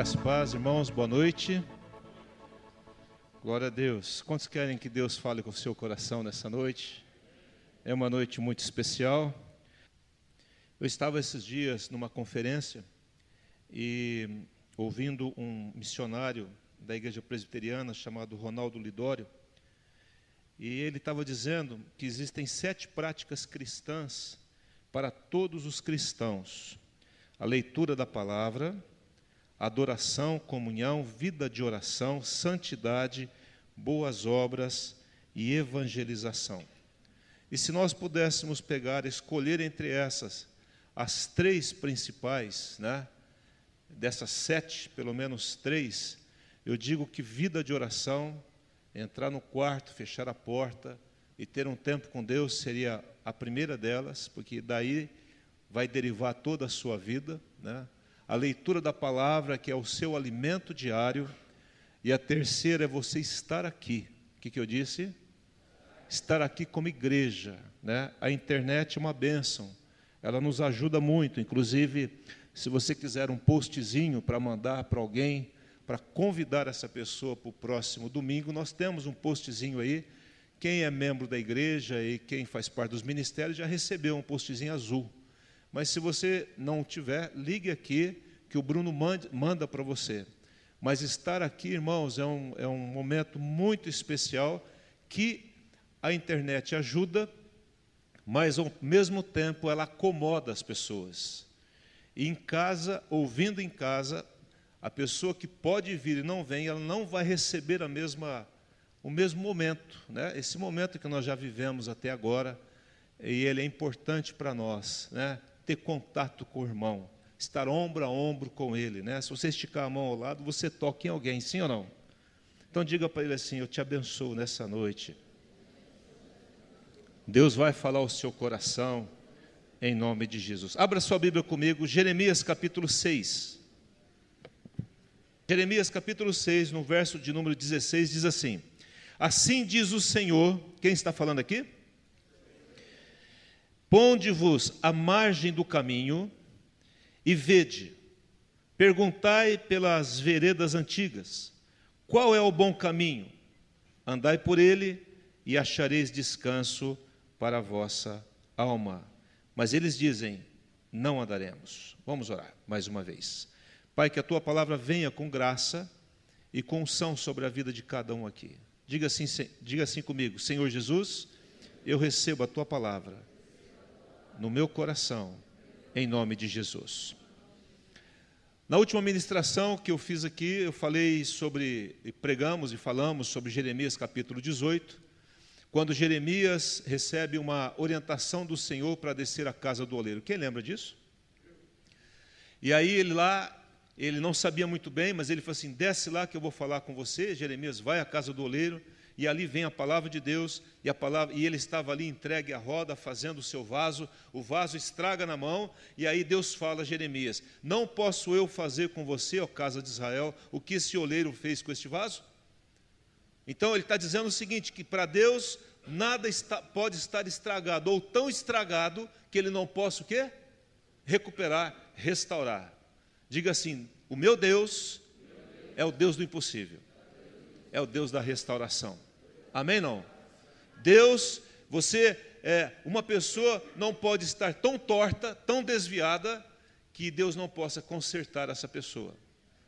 Graças e paz, irmãos, boa noite. Glória a Deus. Quantos querem que Deus fale com o seu coração nessa noite? É uma noite muito especial. Eu estava esses dias numa conferência e ouvindo um missionário da igreja presbiteriana chamado Ronaldo Lidório, e ele estava dizendo que existem sete práticas cristãs para todos os cristãos: a leitura da palavra, adoração, comunhão, vida de oração, santidade, boas obras e evangelização. E se nós pudéssemos pegar, escolher entre essas as três principais, né? Dessas sete, pelo menos três, eu digo que vida de oração, entrar no quarto, fechar a porta e ter um tempo com Deus seria a primeira delas, porque daí vai derivar toda a sua vida, né? A leitura da palavra, que é o seu alimento diário, e a terceira é você estar aqui. O que, que eu disse? Estar aqui como igreja. Né? A internet é uma bênção, ela nos ajuda muito. Inclusive, se você quiser um postzinho para mandar para alguém, para convidar essa pessoa para o próximo domingo, nós temos um postzinho aí. Quem é membro da igreja e quem faz parte dos ministérios já recebeu um postzinho azul. Mas se você não tiver, ligue aqui, que o Bruno manda para você. Mas estar aqui, irmãos, é um, é um momento muito especial que a internet ajuda, mas ao mesmo tempo ela acomoda as pessoas. E em casa, ouvindo em casa, a pessoa que pode vir e não vem, ela não vai receber a mesma, o mesmo momento. Né? Esse momento que nós já vivemos até agora, e ele é importante para nós. Né? Ter contato com o irmão, estar ombro a ombro com ele. Né? Se você esticar a mão ao lado, você toca em alguém, sim ou não? Então diga para ele assim: Eu te abençoo nessa noite. Deus vai falar ao seu coração, em nome de Jesus. Abra sua Bíblia comigo, Jeremias capítulo 6. Jeremias capítulo 6, no verso de número 16, diz assim: Assim diz o Senhor, quem está falando aqui? Ponde-vos à margem do caminho e vede, perguntai pelas veredas antigas, qual é o bom caminho? Andai por ele e achareis descanso para a vossa alma. Mas eles dizem: não andaremos. Vamos orar mais uma vez. Pai, que a tua palavra venha com graça e com unção sobre a vida de cada um aqui. Diga assim, diga assim comigo: Senhor Jesus, eu recebo a tua palavra no meu coração, em nome de Jesus. Na última ministração que eu fiz aqui, eu falei sobre, pregamos e falamos sobre Jeremias capítulo 18, quando Jeremias recebe uma orientação do Senhor para descer à casa do oleiro. Quem lembra disso? E aí ele lá, ele não sabia muito bem, mas ele falou assim: desce lá que eu vou falar com você. Jeremias vai à casa do oleiro e ali vem a palavra de Deus, e, a palavra, e ele estava ali entregue à roda, fazendo o seu vaso, o vaso estraga na mão, e aí Deus fala a Jeremias: Não posso eu fazer com você, ó casa de Israel, o que esse oleiro fez com este vaso? Então ele está dizendo o seguinte: que para Deus nada está, pode estar estragado, ou tão estragado, que ele não possa o quê? Recuperar, restaurar. Diga assim: o meu Deus é o Deus do impossível, é o Deus da restauração. Amém? Não? Deus, você, é, uma pessoa não pode estar tão torta, tão desviada, que Deus não possa consertar essa pessoa.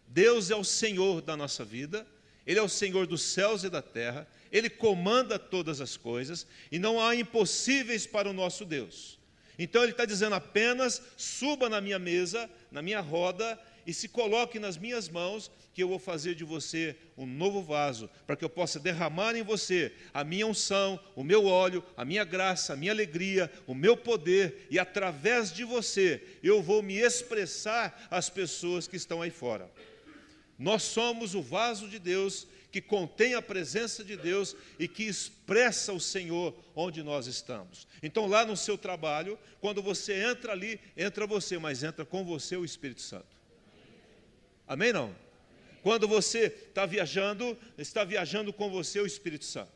Deus é o Senhor da nossa vida, Ele é o Senhor dos céus e da terra, Ele comanda todas as coisas e não há impossíveis para o nosso Deus. Então Ele está dizendo apenas: suba na minha mesa, na minha roda e se coloque nas minhas mãos, que eu vou fazer de você um novo vaso, para que eu possa derramar em você a minha unção, o meu óleo, a minha graça, a minha alegria, o meu poder, e através de você eu vou me expressar às pessoas que estão aí fora. Nós somos o vaso de Deus que contém a presença de Deus e que expressa o Senhor onde nós estamos. Então, lá no seu trabalho, quando você entra ali, entra você, mas entra com você o Espírito Santo. Amém? Não? Quando você está viajando, está viajando com você o Espírito Santo.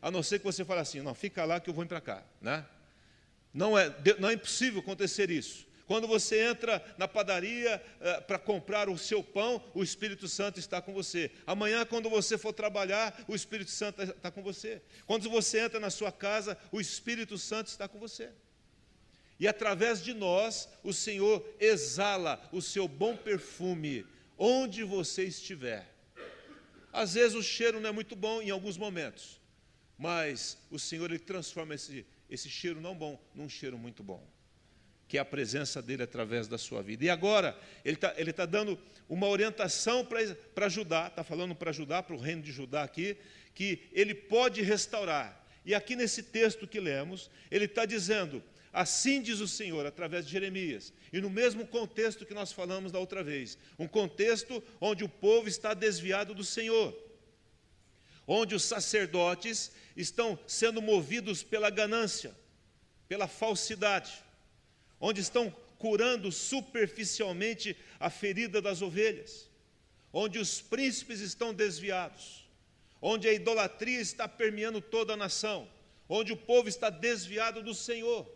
A não ser que você fale assim, não, fica lá que eu vou para cá. Né? Não, é, não é impossível acontecer isso. Quando você entra na padaria eh, para comprar o seu pão, o Espírito Santo está com você. Amanhã, quando você for trabalhar, o Espírito Santo está com você. Quando você entra na sua casa, o Espírito Santo está com você. E através de nós, o Senhor exala o seu bom perfume onde você estiver. Às vezes o cheiro não é muito bom em alguns momentos, mas o Senhor ele transforma esse, esse cheiro não bom num cheiro muito bom que é a presença dele através da sua vida. E agora, ele está ele tá dando uma orientação para Judá, está falando para Judá, para o reino de Judá aqui, que ele pode restaurar. E aqui nesse texto que lemos, ele está dizendo: Assim diz o Senhor, através de Jeremias, e no mesmo contexto que nós falamos da outra vez, um contexto onde o povo está desviado do Senhor, onde os sacerdotes estão sendo movidos pela ganância, pela falsidade onde estão curando superficialmente a ferida das ovelhas, onde os príncipes estão desviados, onde a idolatria está permeando toda a nação, onde o povo está desviado do Senhor.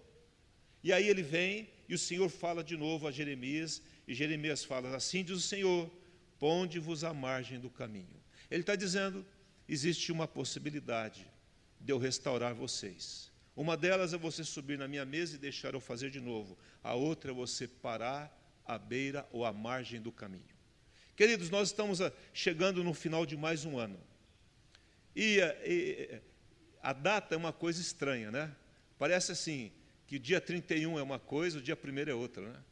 E aí ele vem e o Senhor fala de novo a Jeremias, e Jeremias fala: Assim diz o Senhor, ponde-vos à margem do caminho. Ele está dizendo: existe uma possibilidade de eu restaurar vocês. Uma delas é você subir na minha mesa e deixar eu fazer de novo. A outra é você parar à beira ou à margem do caminho. Queridos, nós estamos ah, chegando no final de mais um ano. E, ah, e a data é uma coisa estranha, né? Parece assim, que dia 31 é uma coisa, o dia 1 é outra, né?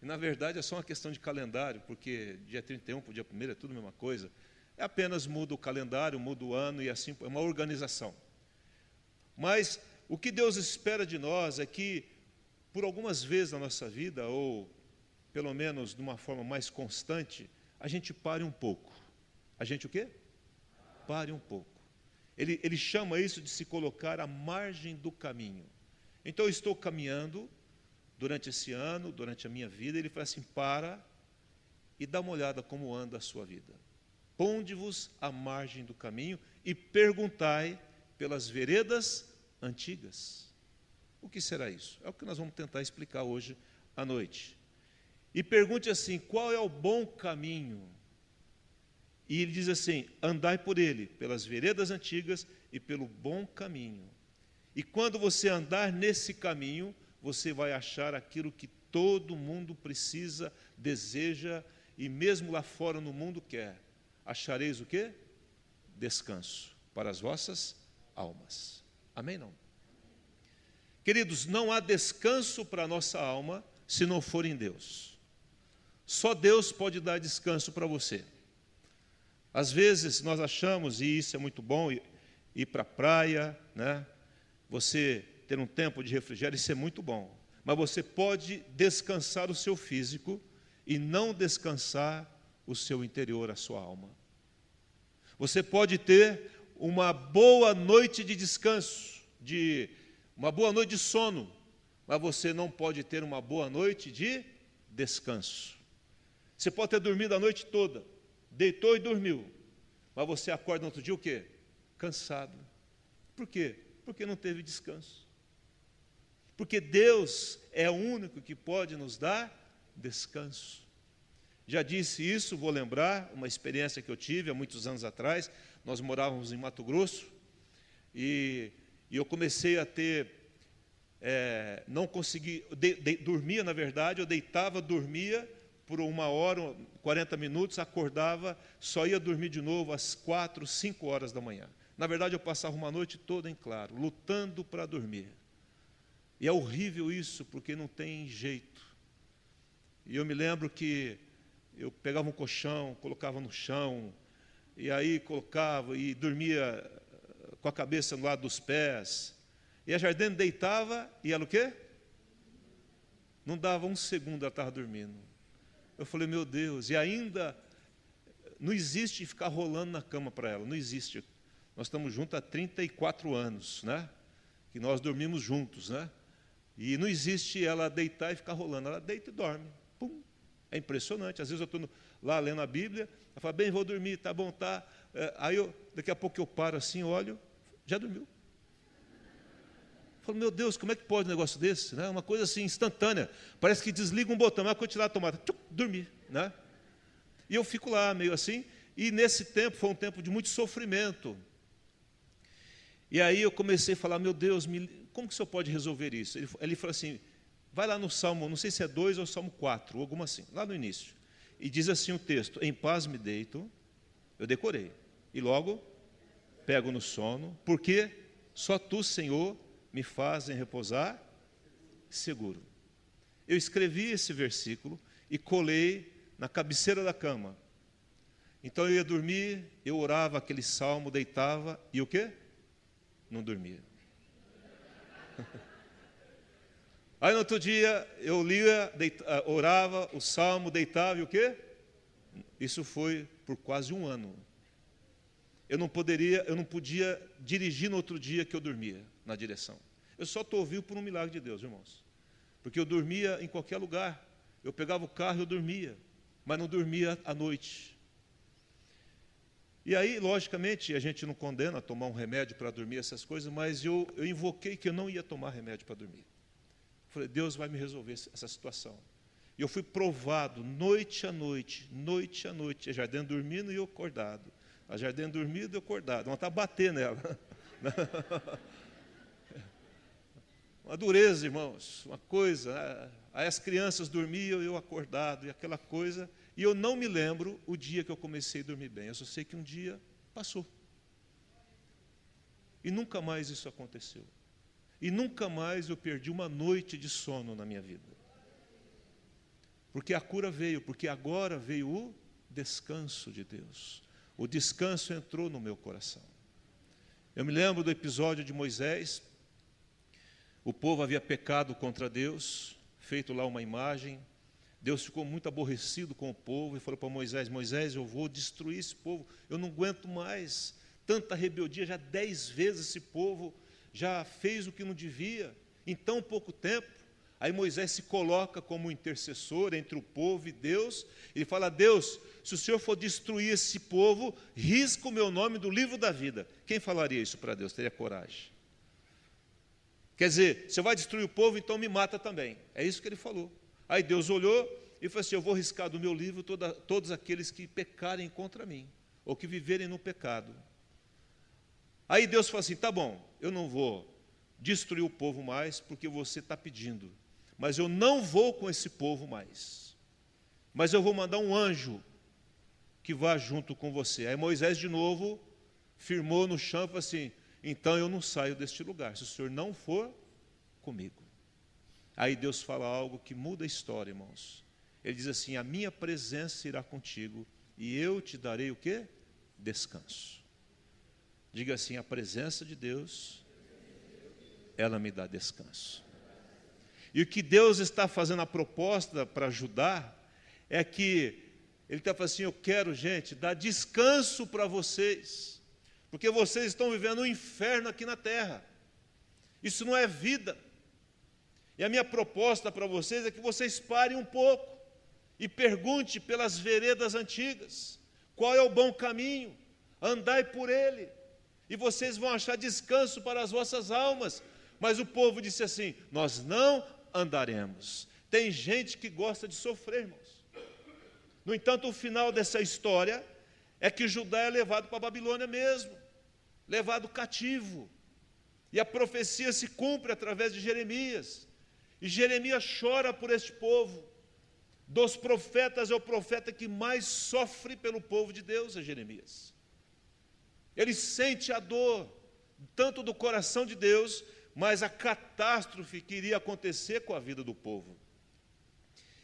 E na verdade é só uma questão de calendário, porque dia 31 para o dia 1 é tudo a mesma coisa. É apenas muda o calendário, muda o ano e assim, é uma organização. Mas o que Deus espera de nós é que, por algumas vezes na nossa vida, ou pelo menos de uma forma mais constante, a gente pare um pouco. A gente o quê? Pare um pouco. Ele, ele chama isso de se colocar à margem do caminho. Então eu estou caminhando durante esse ano, durante a minha vida, ele fala assim: para e dá uma olhada como anda a sua vida. Ponde-vos à margem do caminho e perguntai pelas veredas antigas. O que será isso? É o que nós vamos tentar explicar hoje à noite. E pergunte assim: qual é o bom caminho? E ele diz assim: andai por ele, pelas veredas antigas e pelo bom caminho. E quando você andar nesse caminho, você vai achar aquilo que todo mundo precisa, deseja e mesmo lá fora no mundo quer. Achareis o quê? Descanso para as vossas almas. Amém? Não? Queridos, não há descanso para a nossa alma se não for em Deus. Só Deus pode dar descanso para você. Às vezes nós achamos, e isso é muito bom, ir para a praia, né? Você ter um tempo de refrigério, isso é muito bom. Mas você pode descansar o seu físico e não descansar o seu interior, a sua alma. Você pode ter uma boa noite de descanso, de uma boa noite de sono, mas você não pode ter uma boa noite de descanso. Você pode ter dormido a noite toda, deitou e dormiu, mas você acorda no outro dia o quê? Cansado. Por quê? Porque não teve descanso. Porque Deus é o único que pode nos dar descanso. Já disse isso, vou lembrar, uma experiência que eu tive há muitos anos atrás. Nós morávamos em Mato Grosso e, e eu comecei a ter, é, não consegui, de, de, dormia na verdade, eu deitava, dormia por uma hora, 40 minutos, acordava, só ia dormir de novo às quatro, cinco horas da manhã. Na verdade, eu passava uma noite toda em claro, lutando para dormir. E é horrível isso, porque não tem jeito. E eu me lembro que eu pegava um colchão, colocava no chão, e aí colocava e dormia com a cabeça no lado dos pés. E a Jardine deitava e ela o quê? Não dava um segundo, ela estava dormindo. Eu falei, meu Deus, e ainda não existe ficar rolando na cama para ela, não existe. Nós estamos juntos há 34 anos, né? Que nós dormimos juntos, né? E não existe ela deitar e ficar rolando, ela deita e dorme. Pum. É impressionante. Às vezes eu estou lá lendo a Bíblia, ela fala, bem, vou dormir, tá bom, tá. É, aí eu, daqui a pouco eu paro assim, olho, já dormiu. Falei, meu Deus, como é que pode um negócio desse? Né? Uma coisa assim instantânea. Parece que desliga um botão, mas quando tirar a tomada, tchuc, dormir. Né? E eu fico lá meio assim. E nesse tempo foi um tempo de muito sofrimento. E aí eu comecei a falar, meu Deus, me, como que o senhor pode resolver isso? Ele, ele falou assim, vai lá no Salmo, não sei se é 2 ou Salmo 4, ou alguma assim, lá no início. E diz assim o texto, em paz me deito, eu decorei. E logo pego no sono, porque só tu, Senhor, me fazem repousar seguro. Eu escrevi esse versículo e colei na cabeceira da cama. Então eu ia dormir, eu orava aquele salmo, deitava e o quê? Não dormia. Aí no outro dia eu lia, deita, ah, orava o salmo, deitava e o quê? Isso foi por quase um ano. Eu não poderia, eu não podia dirigir no outro dia que eu dormia na direção. Eu só estou vivo por um milagre de Deus, irmãos. Porque eu dormia em qualquer lugar. Eu pegava o carro e eu dormia, mas não dormia à noite. E aí, logicamente, a gente não condena tomar um remédio para dormir essas coisas, mas eu, eu invoquei que eu não ia tomar remédio para dormir. Falei, Deus vai me resolver essa situação. E eu fui provado noite a noite, noite a noite, a Jardim dormindo e eu acordado. A Jardim dormindo e eu acordado. Não está bater nela. Uma dureza, irmãos, uma coisa. Né? Aí as crianças dormiam, eu acordado, e aquela coisa. E eu não me lembro o dia que eu comecei a dormir bem. Eu só sei que um dia passou. E nunca mais isso aconteceu. E nunca mais eu perdi uma noite de sono na minha vida. Porque a cura veio, porque agora veio o descanso de Deus. O descanso entrou no meu coração. Eu me lembro do episódio de Moisés, o povo havia pecado contra Deus, feito lá uma imagem. Deus ficou muito aborrecido com o povo e falou para Moisés: Moisés, eu vou destruir esse povo, eu não aguento mais tanta rebeldia. Já dez vezes esse povo já fez o que não devia, em tão pouco tempo. Aí Moisés se coloca como intercessor entre o povo e Deus. Ele fala: Deus, se o Senhor for destruir esse povo, risca o meu nome do livro da vida. Quem falaria isso para Deus? Teria coragem. Quer dizer, você vai destruir o povo, então me mata também. É isso que ele falou. Aí Deus olhou e falou assim: Eu vou riscar do meu livro toda, todos aqueles que pecarem contra mim, ou que viverem no pecado. Aí Deus falou assim: Tá bom, eu não vou destruir o povo mais, porque você está pedindo, mas eu não vou com esse povo mais. Mas eu vou mandar um anjo que vá junto com você. Aí Moisés de novo firmou no chão e falou assim: então eu não saio deste lugar, se o Senhor não for comigo. Aí Deus fala algo que muda a história, irmãos. Ele diz assim: A minha presença irá contigo e eu te darei o que? Descanso. Diga assim: a presença de Deus, ela me dá descanso. E o que Deus está fazendo a proposta para ajudar é que Ele está falando assim: eu quero, gente, dar descanso para vocês porque vocês estão vivendo um inferno aqui na terra. Isso não é vida. E a minha proposta para vocês é que vocês parem um pouco e pergunte pelas veredas antigas: qual é o bom caminho? Andai por ele, e vocês vão achar descanso para as vossas almas. Mas o povo disse assim: Nós não andaremos. Tem gente que gosta de sofrer, irmãos. No entanto, o final dessa história é que Judá é levado para a Babilônia mesmo levado cativo. E a profecia se cumpre através de Jeremias. E Jeremias chora por este povo. Dos profetas é o profeta que mais sofre pelo povo de Deus, é Jeremias. Ele sente a dor, tanto do coração de Deus, mas a catástrofe que iria acontecer com a vida do povo.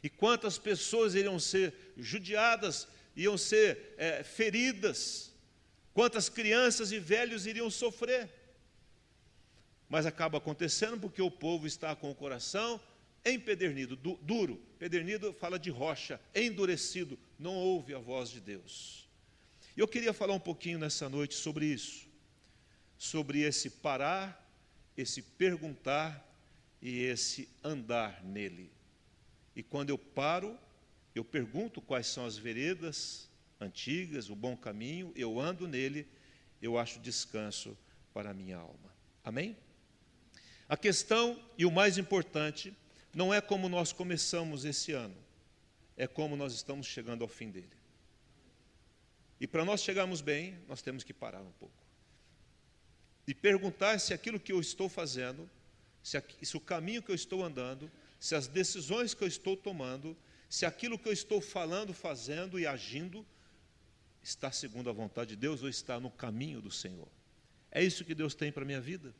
E quantas pessoas iriam ser judiadas, iam ser é, feridas, Quantas crianças e velhos iriam sofrer? Mas acaba acontecendo porque o povo está com o coração empedernido, du duro. Pedernido fala de rocha, endurecido, não ouve a voz de Deus. E eu queria falar um pouquinho nessa noite sobre isso, sobre esse parar, esse perguntar e esse andar nele. E quando eu paro, eu pergunto quais são as veredas antigas, o bom caminho, eu ando nele, eu acho descanso para a minha alma. Amém? A questão, e o mais importante, não é como nós começamos esse ano, é como nós estamos chegando ao fim dele. E para nós chegarmos bem, nós temos que parar um pouco. E perguntar se aquilo que eu estou fazendo, se, se o caminho que eu estou andando, se as decisões que eu estou tomando, se aquilo que eu estou falando, fazendo e agindo está segundo a vontade de Deus ou está no caminho do Senhor. É isso que Deus tem para a minha vida.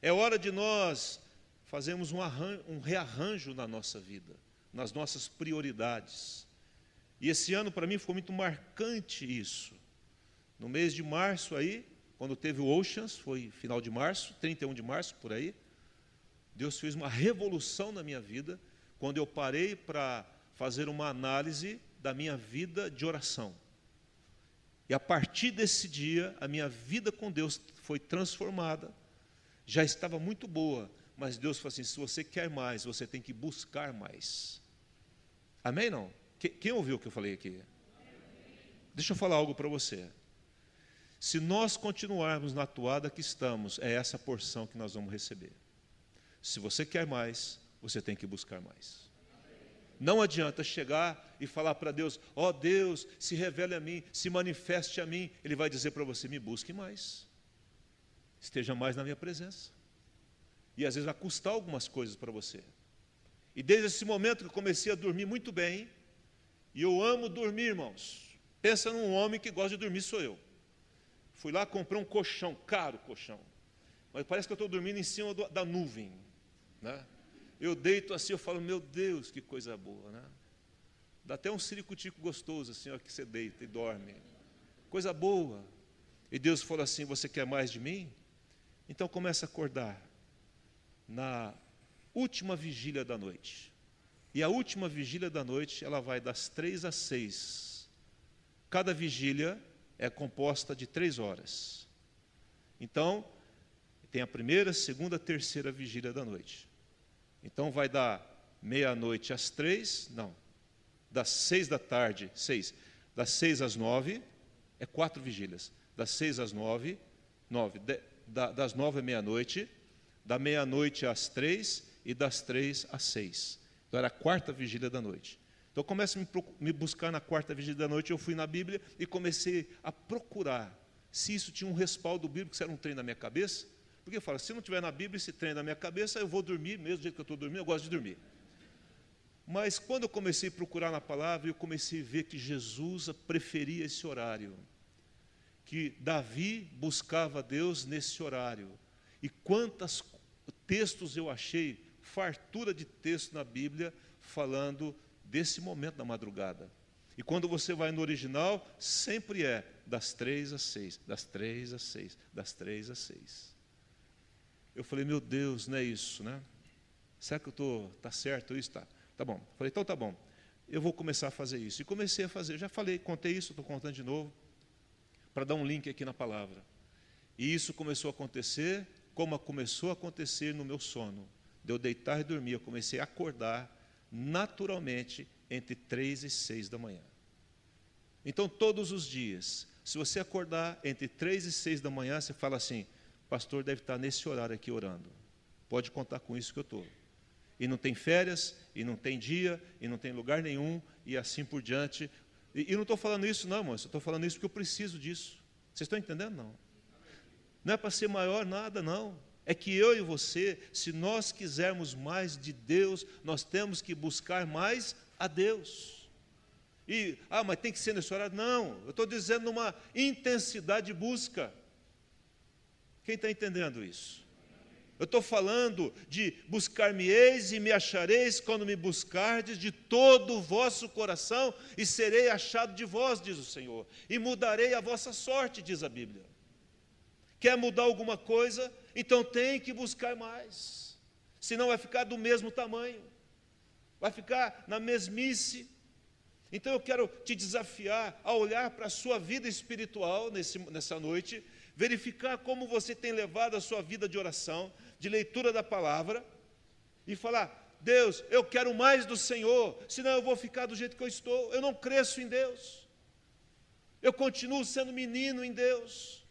É hora de nós fazermos um, arranjo, um rearranjo na nossa vida, nas nossas prioridades. E esse ano para mim foi muito marcante isso. No mês de março aí, quando teve o Oceans, foi final de março, 31 de março por aí, Deus fez uma revolução na minha vida, quando eu parei para fazer uma análise da minha vida de oração. E a partir desse dia, a minha vida com Deus foi transformada. Já estava muito boa, mas Deus falou assim: se você quer mais, você tem que buscar mais. Amém? Não? Quem ouviu o que eu falei aqui? Deixa eu falar algo para você. Se nós continuarmos na toada que estamos, é essa porção que nós vamos receber. Se você quer mais, você tem que buscar mais. Não adianta chegar e falar para Deus: ó oh, Deus, se revele a mim, se manifeste a mim. Ele vai dizer para você: me busque mais, esteja mais na minha presença. E às vezes vai custar algumas coisas para você. E desde esse momento que comecei a dormir muito bem, e eu amo dormir, irmãos. Pensa num homem que gosta de dormir, sou eu. Fui lá comprar um colchão, caro colchão. Mas parece que eu estou dormindo em cima do, da nuvem. Né? Eu deito assim, eu falo, meu Deus, que coisa boa, né? Dá até um ciricutico gostoso assim, ó, que você deita e dorme. Coisa boa. E Deus falou assim: Você quer mais de mim? Então começa a acordar na última vigília da noite. E a última vigília da noite, ela vai das três às seis. Cada vigília é composta de três horas. Então, tem a primeira, segunda, terceira vigília da noite. Então vai dar meia-noite às três, não, das seis da tarde, seis, das seis às nove, é quatro vigílias, das seis às nove, nove, de, da, das nove à meia-noite, da meia-noite às três e das três às seis. Então era a quarta vigília da noite. Então começa a me, me buscar na quarta vigília da noite, eu fui na Bíblia e comecei a procurar se isso tinha um respaldo bíblico, se era um trem na minha cabeça, porque eu falo, se não tiver na Bíblia esse trem na minha cabeça, eu vou dormir, mesmo do jeito que eu estou dormindo, eu gosto de dormir. Mas quando eu comecei a procurar na palavra, eu comecei a ver que Jesus preferia esse horário. Que Davi buscava Deus nesse horário. E quantos textos eu achei, fartura de texto na Bíblia, falando desse momento da madrugada. E quando você vai no original, sempre é das três às seis, das três às seis, das três às seis. Eu falei, meu Deus, não é isso, né? Será que eu estou, tá certo isso? Tá, tá bom. Falei, então tá bom. Eu vou começar a fazer isso. E comecei a fazer. Já falei, contei isso, estou contando de novo, para dar um link aqui na palavra. E isso começou a acontecer, como começou a acontecer no meu sono. De eu deitar e dormir, eu comecei a acordar naturalmente entre três e seis da manhã. Então, todos os dias, se você acordar entre três e seis da manhã, você fala assim: pastor deve estar nesse horário aqui orando. Pode contar com isso que eu estou. E não tem férias, e não tem dia, e não tem lugar nenhum, e assim por diante. E, e não estou falando isso, não, irmãos. Estou falando isso porque eu preciso disso. Vocês estão entendendo? Não. Não é para ser maior nada, não. É que eu e você, se nós quisermos mais de Deus, nós temos que buscar mais a Deus. E, ah, mas tem que ser nesse horário? Não, eu estou dizendo numa intensidade de busca. Quem está entendendo isso? Eu estou falando de buscar-me-eis e me achareis quando me buscardes de todo o vosso coração e serei achado de vós, diz o Senhor, e mudarei a vossa sorte, diz a Bíblia. Quer mudar alguma coisa? Então tem que buscar mais, senão vai ficar do mesmo tamanho, vai ficar na mesmice. Então eu quero te desafiar a olhar para a sua vida espiritual nesse, nessa noite verificar como você tem levado a sua vida de oração, de leitura da palavra, e falar: Deus, eu quero mais do Senhor, senão eu vou ficar do jeito que eu estou. Eu não cresço em Deus, eu continuo sendo menino em Deus,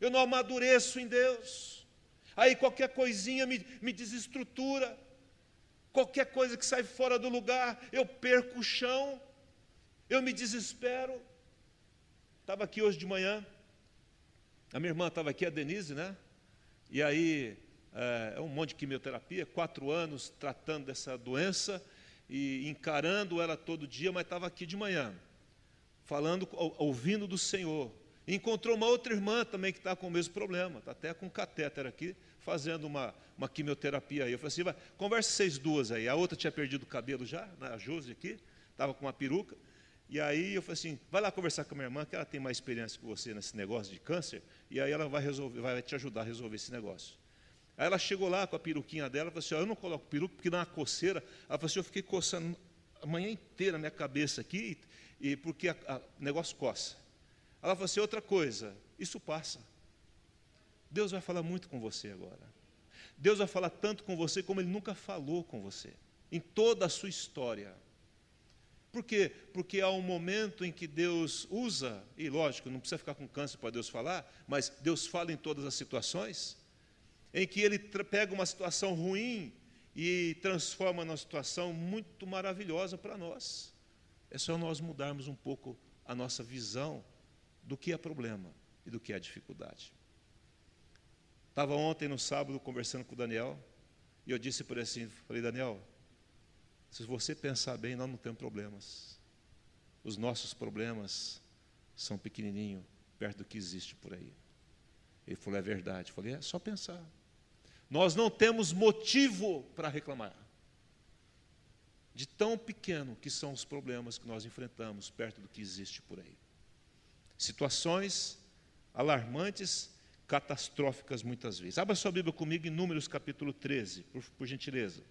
eu não amadureço em Deus. Aí qualquer coisinha me, me desestrutura. Qualquer coisa que sai fora do lugar, eu perco o chão, eu me desespero. Estava aqui hoje de manhã, a minha irmã estava aqui, a Denise, né? E aí, é, é um monte de quimioterapia, quatro anos tratando dessa doença e encarando ela todo dia, mas estava aqui de manhã, falando, ouvindo do Senhor. Encontrou uma outra irmã também que está com o mesmo problema, está até com catéter aqui, fazendo uma, uma quimioterapia aí. Eu falei assim, vai, conversa vocês duas aí. A outra tinha perdido o cabelo já, né, a Josi aqui, estava com uma peruca. E aí eu falei assim, vai lá conversar com a minha irmã, que ela tem mais experiência que você nesse negócio de câncer, e aí ela vai resolver, vai te ajudar a resolver esse negócio. Aí ela chegou lá com a peruquinha dela, falou assim, eu não coloco peruca porque dá uma coceira. Ela falou assim, eu fiquei coçando a manhã inteira a minha cabeça aqui, e porque o negócio coça. Ela falou assim: outra coisa, isso passa. Deus vai falar muito com você agora. Deus vai falar tanto com você como Ele nunca falou com você, em toda a sua história. Por quê? Porque há um momento em que Deus usa, e lógico, não precisa ficar com câncer para Deus falar, mas Deus fala em todas as situações, em que Ele pega uma situação ruim e transforma numa situação muito maravilhosa para nós. É só nós mudarmos um pouco a nossa visão do que é problema e do que é dificuldade. Estava ontem no sábado conversando com o Daniel e eu disse por assim, falei Daniel, se você pensar bem, nós não temos problemas. Os nossos problemas são pequenininhos perto do que existe por aí. Ele falou é verdade. Eu falei é só pensar. Nós não temos motivo para reclamar. De tão pequeno que são os problemas que nós enfrentamos perto do que existe por aí situações alarmantes, catastróficas muitas vezes. Abra sua Bíblia comigo em Números capítulo 13, por, por gentileza.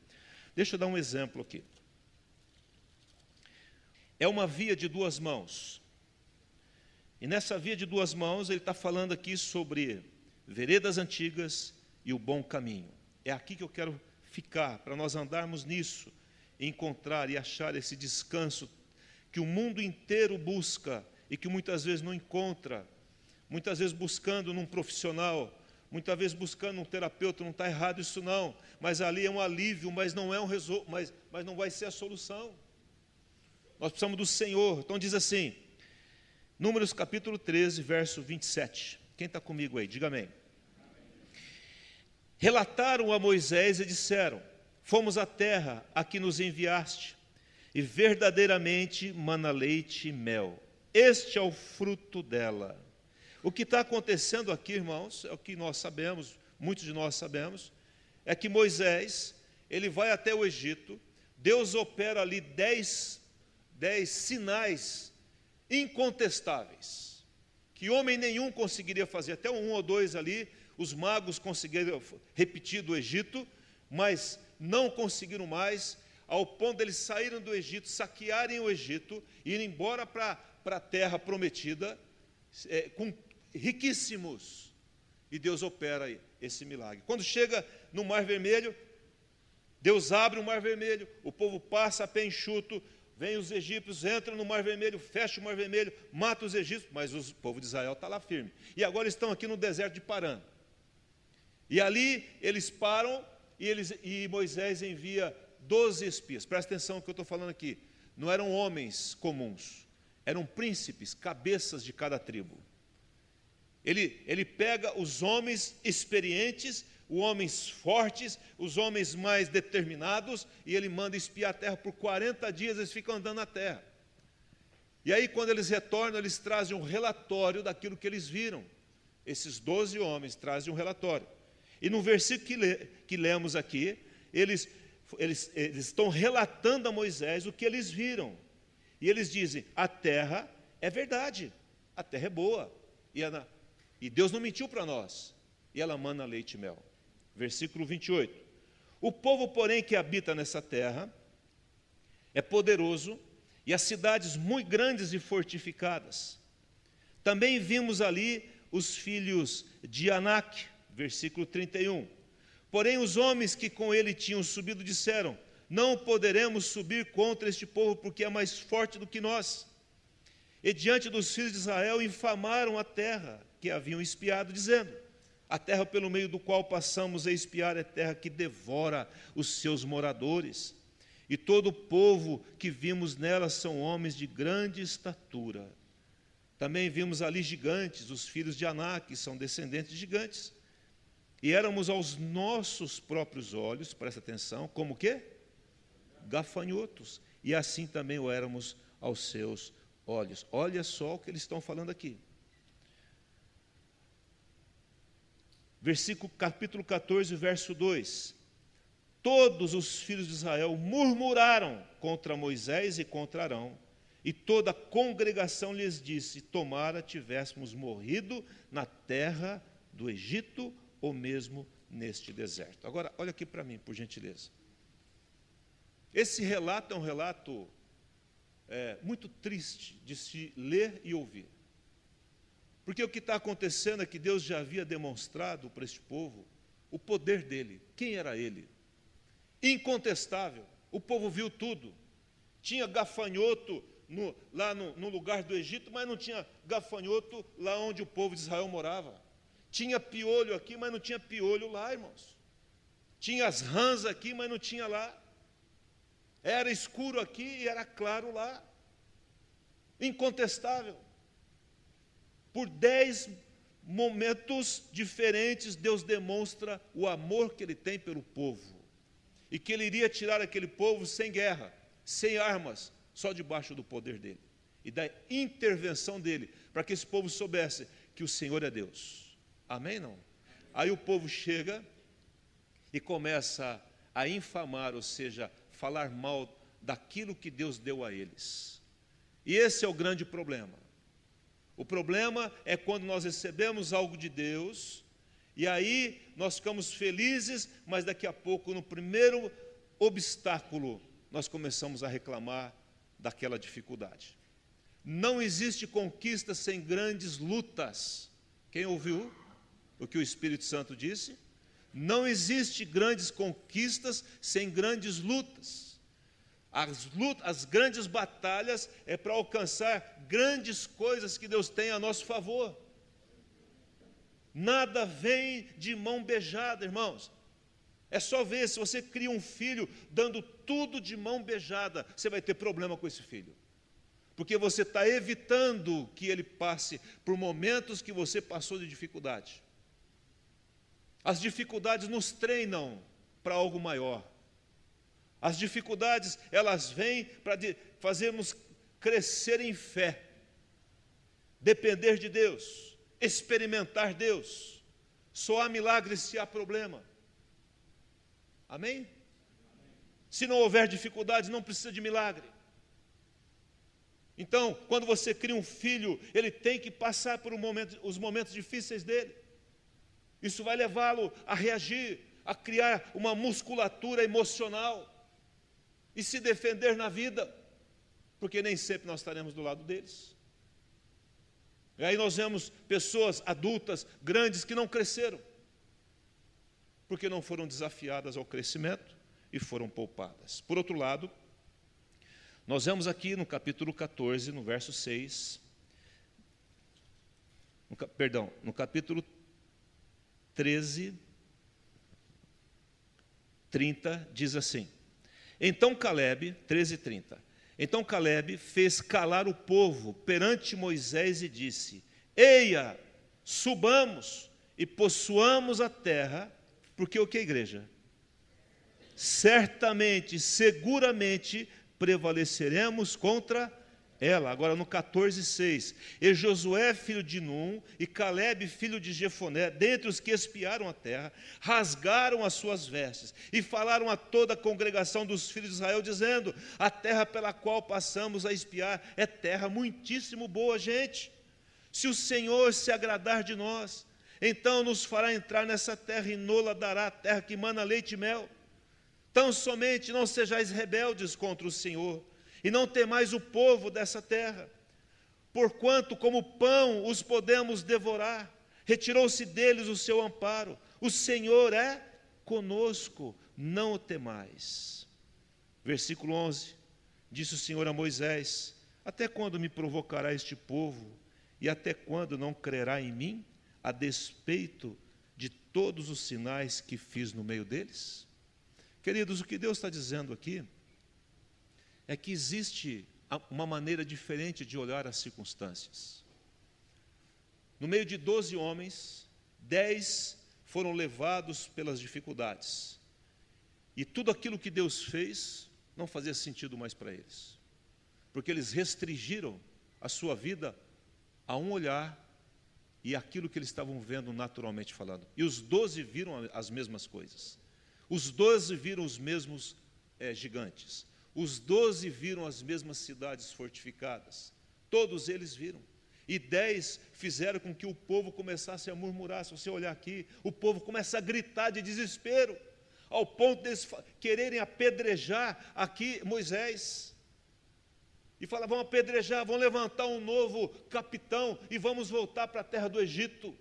Deixa eu dar um exemplo aqui. É uma via de duas mãos. E nessa via de duas mãos, ele está falando aqui sobre veredas antigas e o bom caminho. É aqui que eu quero ficar, para nós andarmos nisso, encontrar e achar esse descanso que o mundo inteiro busca e que muitas vezes não encontra, muitas vezes buscando num profissional, muitas vezes buscando um terapeuta, não está errado isso não, mas ali é um alívio, mas não é um resol... mas, mas não vai ser a solução. Nós precisamos do Senhor. Então diz assim, Números capítulo 13, verso 27. Quem está comigo aí? Diga amém. Relataram a Moisés e disseram: Fomos à terra a que nos enviaste, e verdadeiramente mana leite e mel este é o fruto dela. O que está acontecendo aqui, irmãos, é o que nós sabemos, muitos de nós sabemos, é que Moisés, ele vai até o Egito, Deus opera ali dez, dez sinais incontestáveis, que homem nenhum conseguiria fazer, até um ou dois ali, os magos conseguiram repetir do Egito, mas não conseguiram mais, ao ponto deles de saírem do Egito, saquearem o Egito, ir embora para para a terra prometida, é, com riquíssimos. E Deus opera esse milagre. Quando chega no Mar Vermelho, Deus abre o Mar Vermelho, o povo passa a pé enxuto, vem os egípcios, entram no Mar Vermelho, fecha o Mar Vermelho, mata os egípcios, mas o povo de Israel está lá firme. E agora estão aqui no deserto de Parã. E ali eles param e, eles, e Moisés envia doze espias. Presta atenção no que eu estou falando aqui. Não eram homens comuns eram príncipes, cabeças de cada tribo. Ele, ele pega os homens experientes, os homens fortes, os homens mais determinados, e ele manda espiar a terra por 40 dias, eles ficam andando na terra. E aí, quando eles retornam, eles trazem um relatório daquilo que eles viram. Esses 12 homens trazem um relatório. E no versículo que, lê, que lemos aqui, eles, eles, eles estão relatando a Moisés o que eles viram. E eles dizem: a terra é verdade, a terra é boa. E, ela, e Deus não mentiu para nós. E ela manda leite e mel. Versículo 28. O povo, porém, que habita nessa terra é poderoso e as cidades muito grandes e fortificadas. Também vimos ali os filhos de Anak, versículo 31. Porém, os homens que com ele tinham subido disseram: não poderemos subir contra este povo, porque é mais forte do que nós. E diante dos filhos de Israel infamaram a terra que haviam espiado, dizendo: A terra pelo meio do qual passamos a espiar é terra que devora os seus moradores. E todo o povo que vimos nela são homens de grande estatura. Também vimos ali gigantes, os filhos de Aná, que são descendentes de gigantes. E éramos aos nossos próprios olhos, presta atenção, como que? Gafanhotos. E assim também o éramos aos seus olhos. Olha só o que eles estão falando aqui. Versículo capítulo 14, verso 2. Todos os filhos de Israel murmuraram contra Moisés e contra Arão, e toda a congregação lhes disse: Tomara tivéssemos morrido na terra do Egito ou mesmo neste deserto. Agora, olha aqui para mim, por gentileza. Esse relato é um relato é, muito triste de se ler e ouvir. Porque o que está acontecendo é que Deus já havia demonstrado para este povo o poder dele. Quem era ele? Incontestável. O povo viu tudo. Tinha gafanhoto no, lá no, no, lugar do Egito, mas não tinha gafanhoto lá onde o povo de Israel morava. Tinha piolho aqui, mas não tinha piolho lá, irmãos. Tinha as rãs aqui, mas não tinha lá. Era escuro aqui e era claro lá. Incontestável. Por dez momentos diferentes, Deus demonstra o amor que Ele tem pelo povo. E que Ele iria tirar aquele povo sem guerra, sem armas, só debaixo do poder dele. E da intervenção dele, para que esse povo soubesse que o Senhor é Deus. Amém? Não? Aí o povo chega e começa a infamar, ou seja, falar mal daquilo que Deus deu a eles. E esse é o grande problema. O problema é quando nós recebemos algo de Deus e aí nós ficamos felizes, mas daqui a pouco, no primeiro obstáculo, nós começamos a reclamar daquela dificuldade. Não existe conquista sem grandes lutas. Quem ouviu o que o Espírito Santo disse? Não existe grandes conquistas sem grandes lutas. As, lutas, as grandes batalhas é para alcançar grandes coisas que Deus tem a nosso favor. Nada vem de mão beijada, irmãos. É só ver, se você cria um filho dando tudo de mão beijada, você vai ter problema com esse filho. Porque você está evitando que ele passe por momentos que você passou de dificuldade. As dificuldades nos treinam para algo maior. As dificuldades, elas vêm para fazermos crescer em fé, depender de Deus, experimentar Deus. Só há milagres se há problema. Amém? Se não houver dificuldades, não precisa de milagre. Então, quando você cria um filho, ele tem que passar por um momento, os momentos difíceis dele. Isso vai levá-lo a reagir, a criar uma musculatura emocional e se defender na vida, porque nem sempre nós estaremos do lado deles. E aí nós vemos pessoas adultas, grandes, que não cresceram, porque não foram desafiadas ao crescimento e foram poupadas. Por outro lado, nós vemos aqui no capítulo 14, no verso 6, no, perdão, no capítulo 13, 30, diz assim: então Caleb, 13:30. Então Caleb fez calar o povo perante Moisés e disse: Eia, subamos e possuamos a terra, porque o que igreja? Certamente, seguramente prevaleceremos contra ela, agora no 14,6. E Josué, filho de Num, e Caleb, filho de Jefoné, dentre os que espiaram a terra, rasgaram as suas vestes e falaram a toda a congregação dos filhos de Israel, dizendo: A terra pela qual passamos a espiar é terra muitíssimo boa, gente. Se o Senhor se agradar de nós, então nos fará entrar nessa terra e nola dará a terra que mana leite e mel. Tão somente não sejais rebeldes contra o Senhor e não temais o povo dessa terra, porquanto como pão os podemos devorar. Retirou-se deles o seu amparo. O Senhor é conosco, não o temais. Versículo 11: Disse o Senhor a Moisés: Até quando me provocará este povo? E até quando não crerá em mim, a despeito de todos os sinais que fiz no meio deles? Queridos, o que Deus está dizendo aqui é que existe uma maneira diferente de olhar as circunstâncias. No meio de doze homens, dez foram levados pelas dificuldades. E tudo aquilo que Deus fez não fazia sentido mais para eles, porque eles restringiram a sua vida a um olhar e aquilo que eles estavam vendo naturalmente falando. E os doze viram as mesmas coisas. Os doze viram os mesmos é, gigantes. Os doze viram as mesmas cidades fortificadas. Todos eles viram. E dez fizeram com que o povo começasse a murmurar. Se você olhar aqui, o povo começa a gritar de desespero, ao ponto de eles quererem apedrejar aqui Moisés e fala: vamos apedrejar, vamos levantar um novo capitão e vamos voltar para a terra do Egito.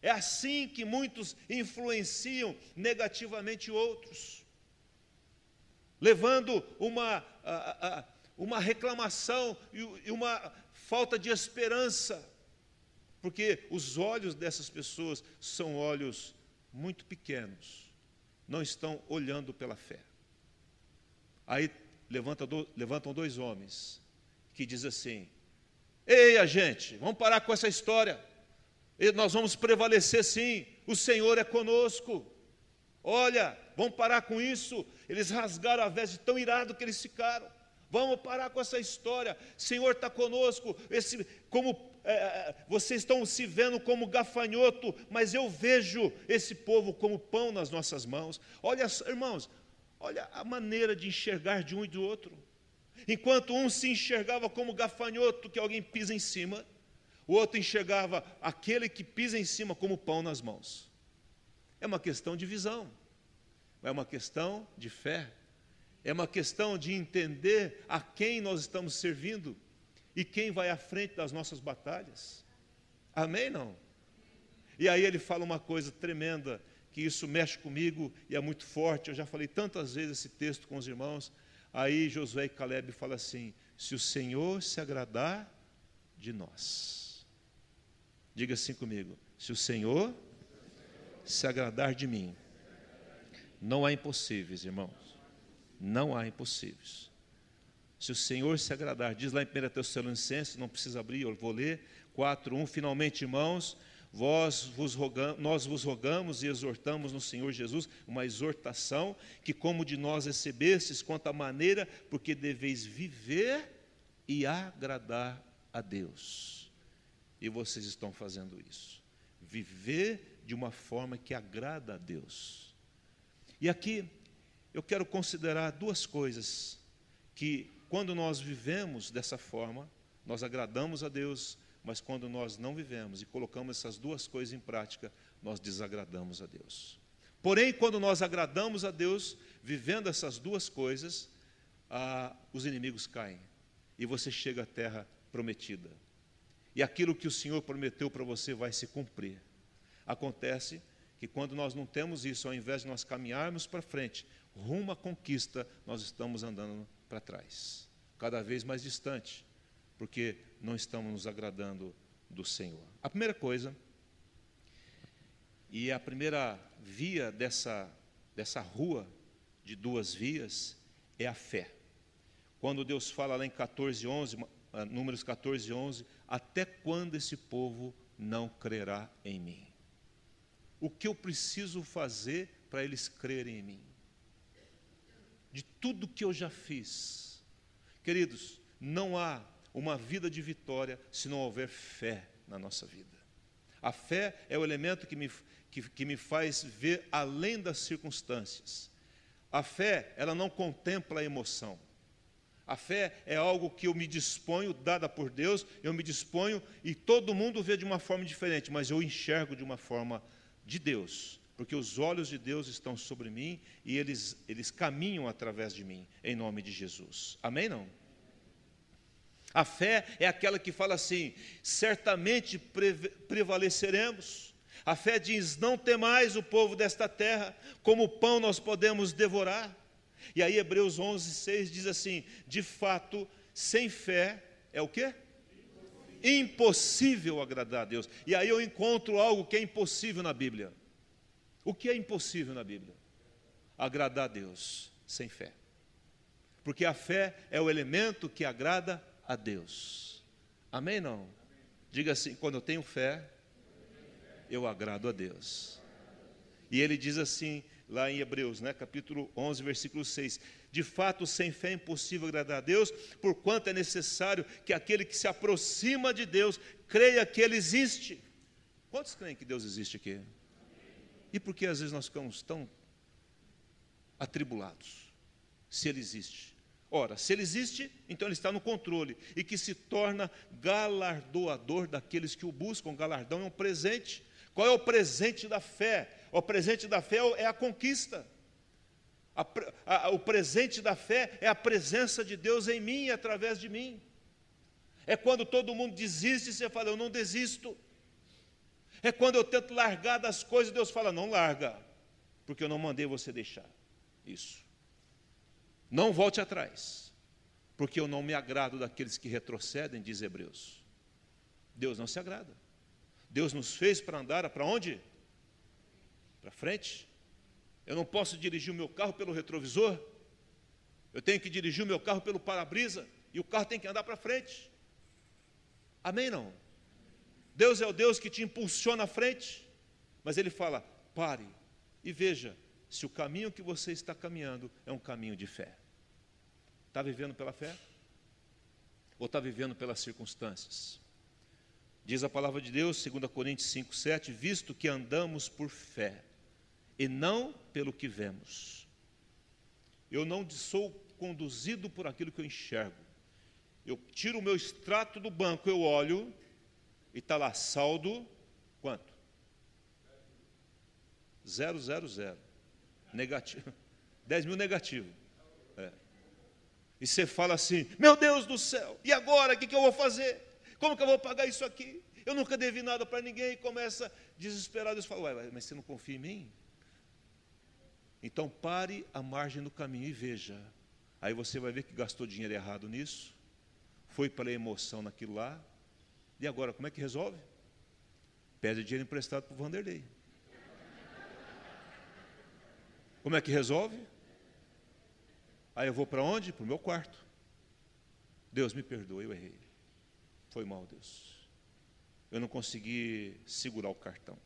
É assim que muitos influenciam negativamente outros, levando uma, uma reclamação e uma falta de esperança, porque os olhos dessas pessoas são olhos muito pequenos, não estão olhando pela fé. Aí levantam dois homens que diz assim: Ei, a gente, vamos parar com essa história. Nós vamos prevalecer sim. O Senhor é conosco. Olha, vamos parar com isso. Eles rasgaram a veste tão irado que eles ficaram. Vamos parar com essa história. Senhor está conosco. Esse, como é, é, vocês estão se vendo como gafanhoto, mas eu vejo esse povo como pão nas nossas mãos. Olha, irmãos, Olha a maneira de enxergar de um e do outro. Enquanto um se enxergava como gafanhoto que alguém pisa em cima, o outro enxergava aquele que pisa em cima como pão nas mãos. É uma questão de visão, é uma questão de fé, é uma questão de entender a quem nós estamos servindo e quem vai à frente das nossas batalhas. Amém? Não? E aí ele fala uma coisa tremenda que isso mexe comigo e é muito forte. Eu já falei tantas vezes esse texto com os irmãos. Aí Josué e Caleb falam assim: se o Senhor se agradar de nós. Diga assim comigo: se o Senhor se agradar de mim, não há impossíveis, irmãos. Não há impossíveis. Se o Senhor se agradar, diz lá em 1 Tessalonicenses, não precisa abrir, eu vou ler, 4, 1, finalmente, irmãos, vós vos rogamos, nós vos rogamos e exortamos no Senhor Jesus uma exortação que, como de nós recebestes, quanto à maneira, porque deveis viver e agradar a Deus. E vocês estão fazendo isso. Viver de uma forma que agrada a Deus. E aqui eu quero considerar duas coisas que, quando nós vivemos dessa forma, nós agradamos a Deus mas quando nós não vivemos e colocamos essas duas coisas em prática, nós desagradamos a Deus. Porém, quando nós agradamos a Deus, vivendo essas duas coisas, ah, os inimigos caem e você chega à terra prometida. E aquilo que o Senhor prometeu para você vai se cumprir. Acontece que quando nós não temos isso, ao invés de nós caminharmos para frente, rumo à conquista, nós estamos andando para trás, cada vez mais distante porque não estamos nos agradando do Senhor. A primeira coisa, e a primeira via dessa, dessa rua de duas vias, é a fé. Quando Deus fala lá em 14, 11, ah, números 14, 11, até quando esse povo não crerá em mim? O que eu preciso fazer para eles crerem em mim? De tudo que eu já fiz. Queridos, não há uma vida de vitória se não houver fé na nossa vida. A fé é o elemento que me, que, que me faz ver além das circunstâncias. A fé, ela não contempla a emoção. A fé é algo que eu me disponho, dada por Deus, eu me disponho e todo mundo vê de uma forma diferente, mas eu enxergo de uma forma de Deus, porque os olhos de Deus estão sobre mim e eles, eles caminham através de mim, em nome de Jesus. Amém? Não? A fé é aquela que fala assim: certamente prevaleceremos. A fé diz: não temais o povo desta terra, como pão nós podemos devorar. E aí Hebreus 11, 6 diz assim: de fato, sem fé é o quê? Impossível agradar a Deus. E aí eu encontro algo que é impossível na Bíblia. O que é impossível na Bíblia? Agradar a Deus sem fé. Porque a fé é o elemento que agrada a Deus. Amém? Não? Diga assim: quando eu tenho fé, eu agrado a Deus. E ele diz assim, lá em Hebreus, né, capítulo 11, versículo 6: De fato, sem fé é impossível agradar a Deus, porquanto é necessário que aquele que se aproxima de Deus creia que Ele existe. Quantos creem que Deus existe aqui? E por que às vezes nós ficamos tão atribulados? Se Ele existe. Ora, se Ele existe, então Ele está no controle e que se torna galardoador daqueles que o buscam. Galardão é um presente. Qual é o presente da fé? O presente da fé é a conquista. A, a, o presente da fé é a presença de Deus em mim e através de mim. É quando todo mundo desiste e você fala, eu não desisto. É quando eu tento largar das coisas, Deus fala: não larga, porque eu não mandei você deixar isso. Não volte atrás, porque eu não me agrado daqueles que retrocedem, diz Hebreus. Deus não se agrada. Deus nos fez para andar para onde? Para frente. Eu não posso dirigir o meu carro pelo retrovisor. Eu tenho que dirigir o meu carro pelo para-brisa e o carro tem que andar para frente. Amém não? Deus é o Deus que te impulsiona à frente, mas Ele fala: pare e veja se o caminho que você está caminhando é um caminho de fé. Está vivendo pela fé? Ou está vivendo pelas circunstâncias? Diz a palavra de Deus, 2 Coríntios 5, 7, visto que andamos por fé e não pelo que vemos. Eu não sou conduzido por aquilo que eu enxergo. Eu tiro o meu extrato do banco, eu olho, e está lá, saldo, quanto? Zero, zero, zero. Negativo. 10 mil negativo. É. E você fala assim, meu Deus do céu, e agora o que, que eu vou fazer? Como que eu vou pagar isso aqui? Eu nunca devi nada para ninguém e começa desesperado. Deus fala, ué, mas você não confia em mim? Então pare a margem do caminho e veja. Aí você vai ver que gastou dinheiro errado nisso, foi pela emoção naquilo lá, e agora, como é que resolve? Pede dinheiro emprestado para o Vanderlei. Como é que resolve? Aí eu vou para onde? Para o meu quarto. Deus me perdoe, eu errei. Foi mal, Deus. Eu não consegui segurar o cartão.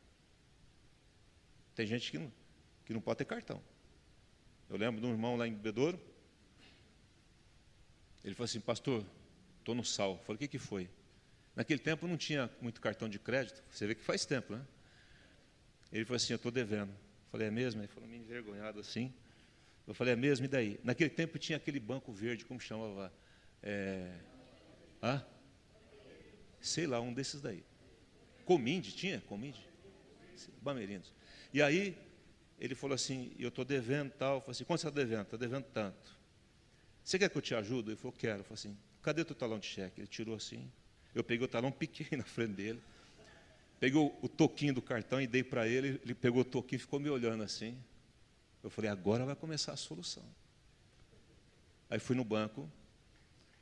Tem gente que não, que não pode ter cartão. Eu lembro de um irmão lá em Bebedouro. Ele falou assim, pastor, estou no sal. Eu falei, o que, que foi? Naquele tempo não tinha muito cartão de crédito, você vê que faz tempo, né? Ele falou assim: Eu estou devendo. Eu falei: É mesmo? Ele falou, meio envergonhado assim. Eu falei: É mesmo? E daí? Naquele tempo tinha aquele banco verde, como chamava? É... Hã? Sei lá, um desses daí. Cominde, tinha? Cominde? Bamerindos. E aí, ele falou assim: Eu estou devendo tal. Eu falei assim: Quanto você está devendo? Está devendo tanto. Você quer que eu te ajude? Ele falou: Quero. Eu falei assim: Cadê o teu talão de cheque? Ele tirou assim. Eu peguei o talão, piquei na frente dele. Peguei o, toquinho do cartão e dei para ele. Ele pegou o toquinho e ficou me olhando assim. Eu falei, agora vai começar a solução. Aí fui no banco,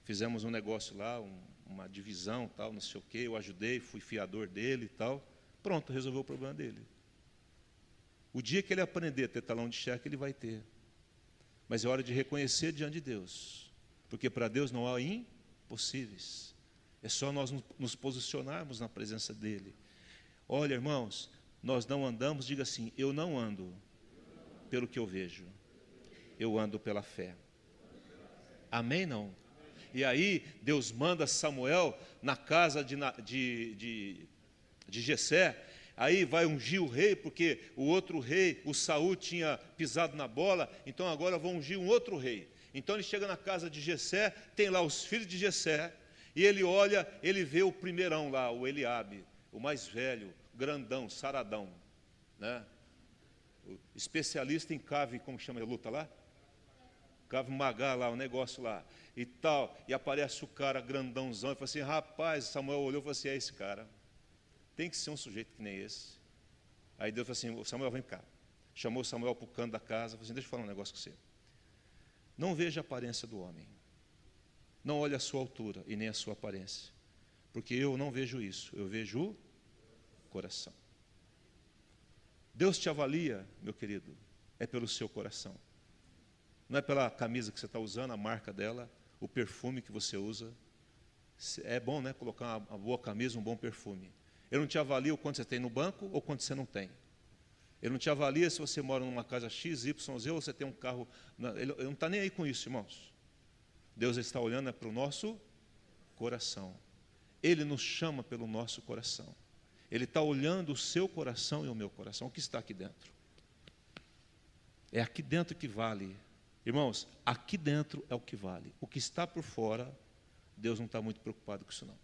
fizemos um negócio lá, um, uma divisão, tal, não sei o quê. Eu ajudei, fui fiador dele e tal. Pronto, resolveu o problema dele. O dia que ele aprender a ter talão de cheque, ele vai ter. Mas é hora de reconhecer diante de Deus. Porque para Deus não há impossíveis. É só nós nos posicionarmos na presença dEle. Olha, irmãos, nós não andamos, diga assim: eu não ando pelo que eu vejo, eu ando pela fé. Amém? Não? E aí, Deus manda Samuel na casa de, de, de, de Jessé, aí vai ungir o rei, porque o outro rei, o Saul, tinha pisado na bola, então agora vão ungir um outro rei. Então ele chega na casa de Jessé, tem lá os filhos de Jessé, e ele olha, ele vê o primeirão lá, o Eliabe, o mais velho, grandão, saradão, né? O especialista em cave, como chama a luta lá? Cave magá lá, o negócio lá, e tal, e aparece o cara grandãozão, e fala assim, rapaz, Samuel olhou e falou assim, é esse cara, tem que ser um sujeito que nem esse. Aí Deus falou assim, Samuel, vem cá. Chamou Samuel para o canto da casa, falou assim, deixa eu falar um negócio com você. Não veja a aparência do homem. Não olhe a sua altura e nem a sua aparência. Porque eu não vejo isso, eu vejo o coração. Deus te avalia, meu querido, é pelo seu coração. Não é pela camisa que você está usando, a marca dela, o perfume que você usa. É bom, né? Colocar uma boa camisa, um bom perfume. Ele não te avalia o quanto você tem no banco ou quanto você não tem. Ele não te avalia se você mora numa casa X, Y, Z ou você tem um carro. Ele não está nem aí com isso, irmãos. Deus está olhando é para o nosso coração. Ele nos chama pelo nosso coração. Ele está olhando o seu coração e o meu coração. O que está aqui dentro? É aqui dentro que vale. Irmãos, aqui dentro é o que vale. O que está por fora, Deus não está muito preocupado com isso, não.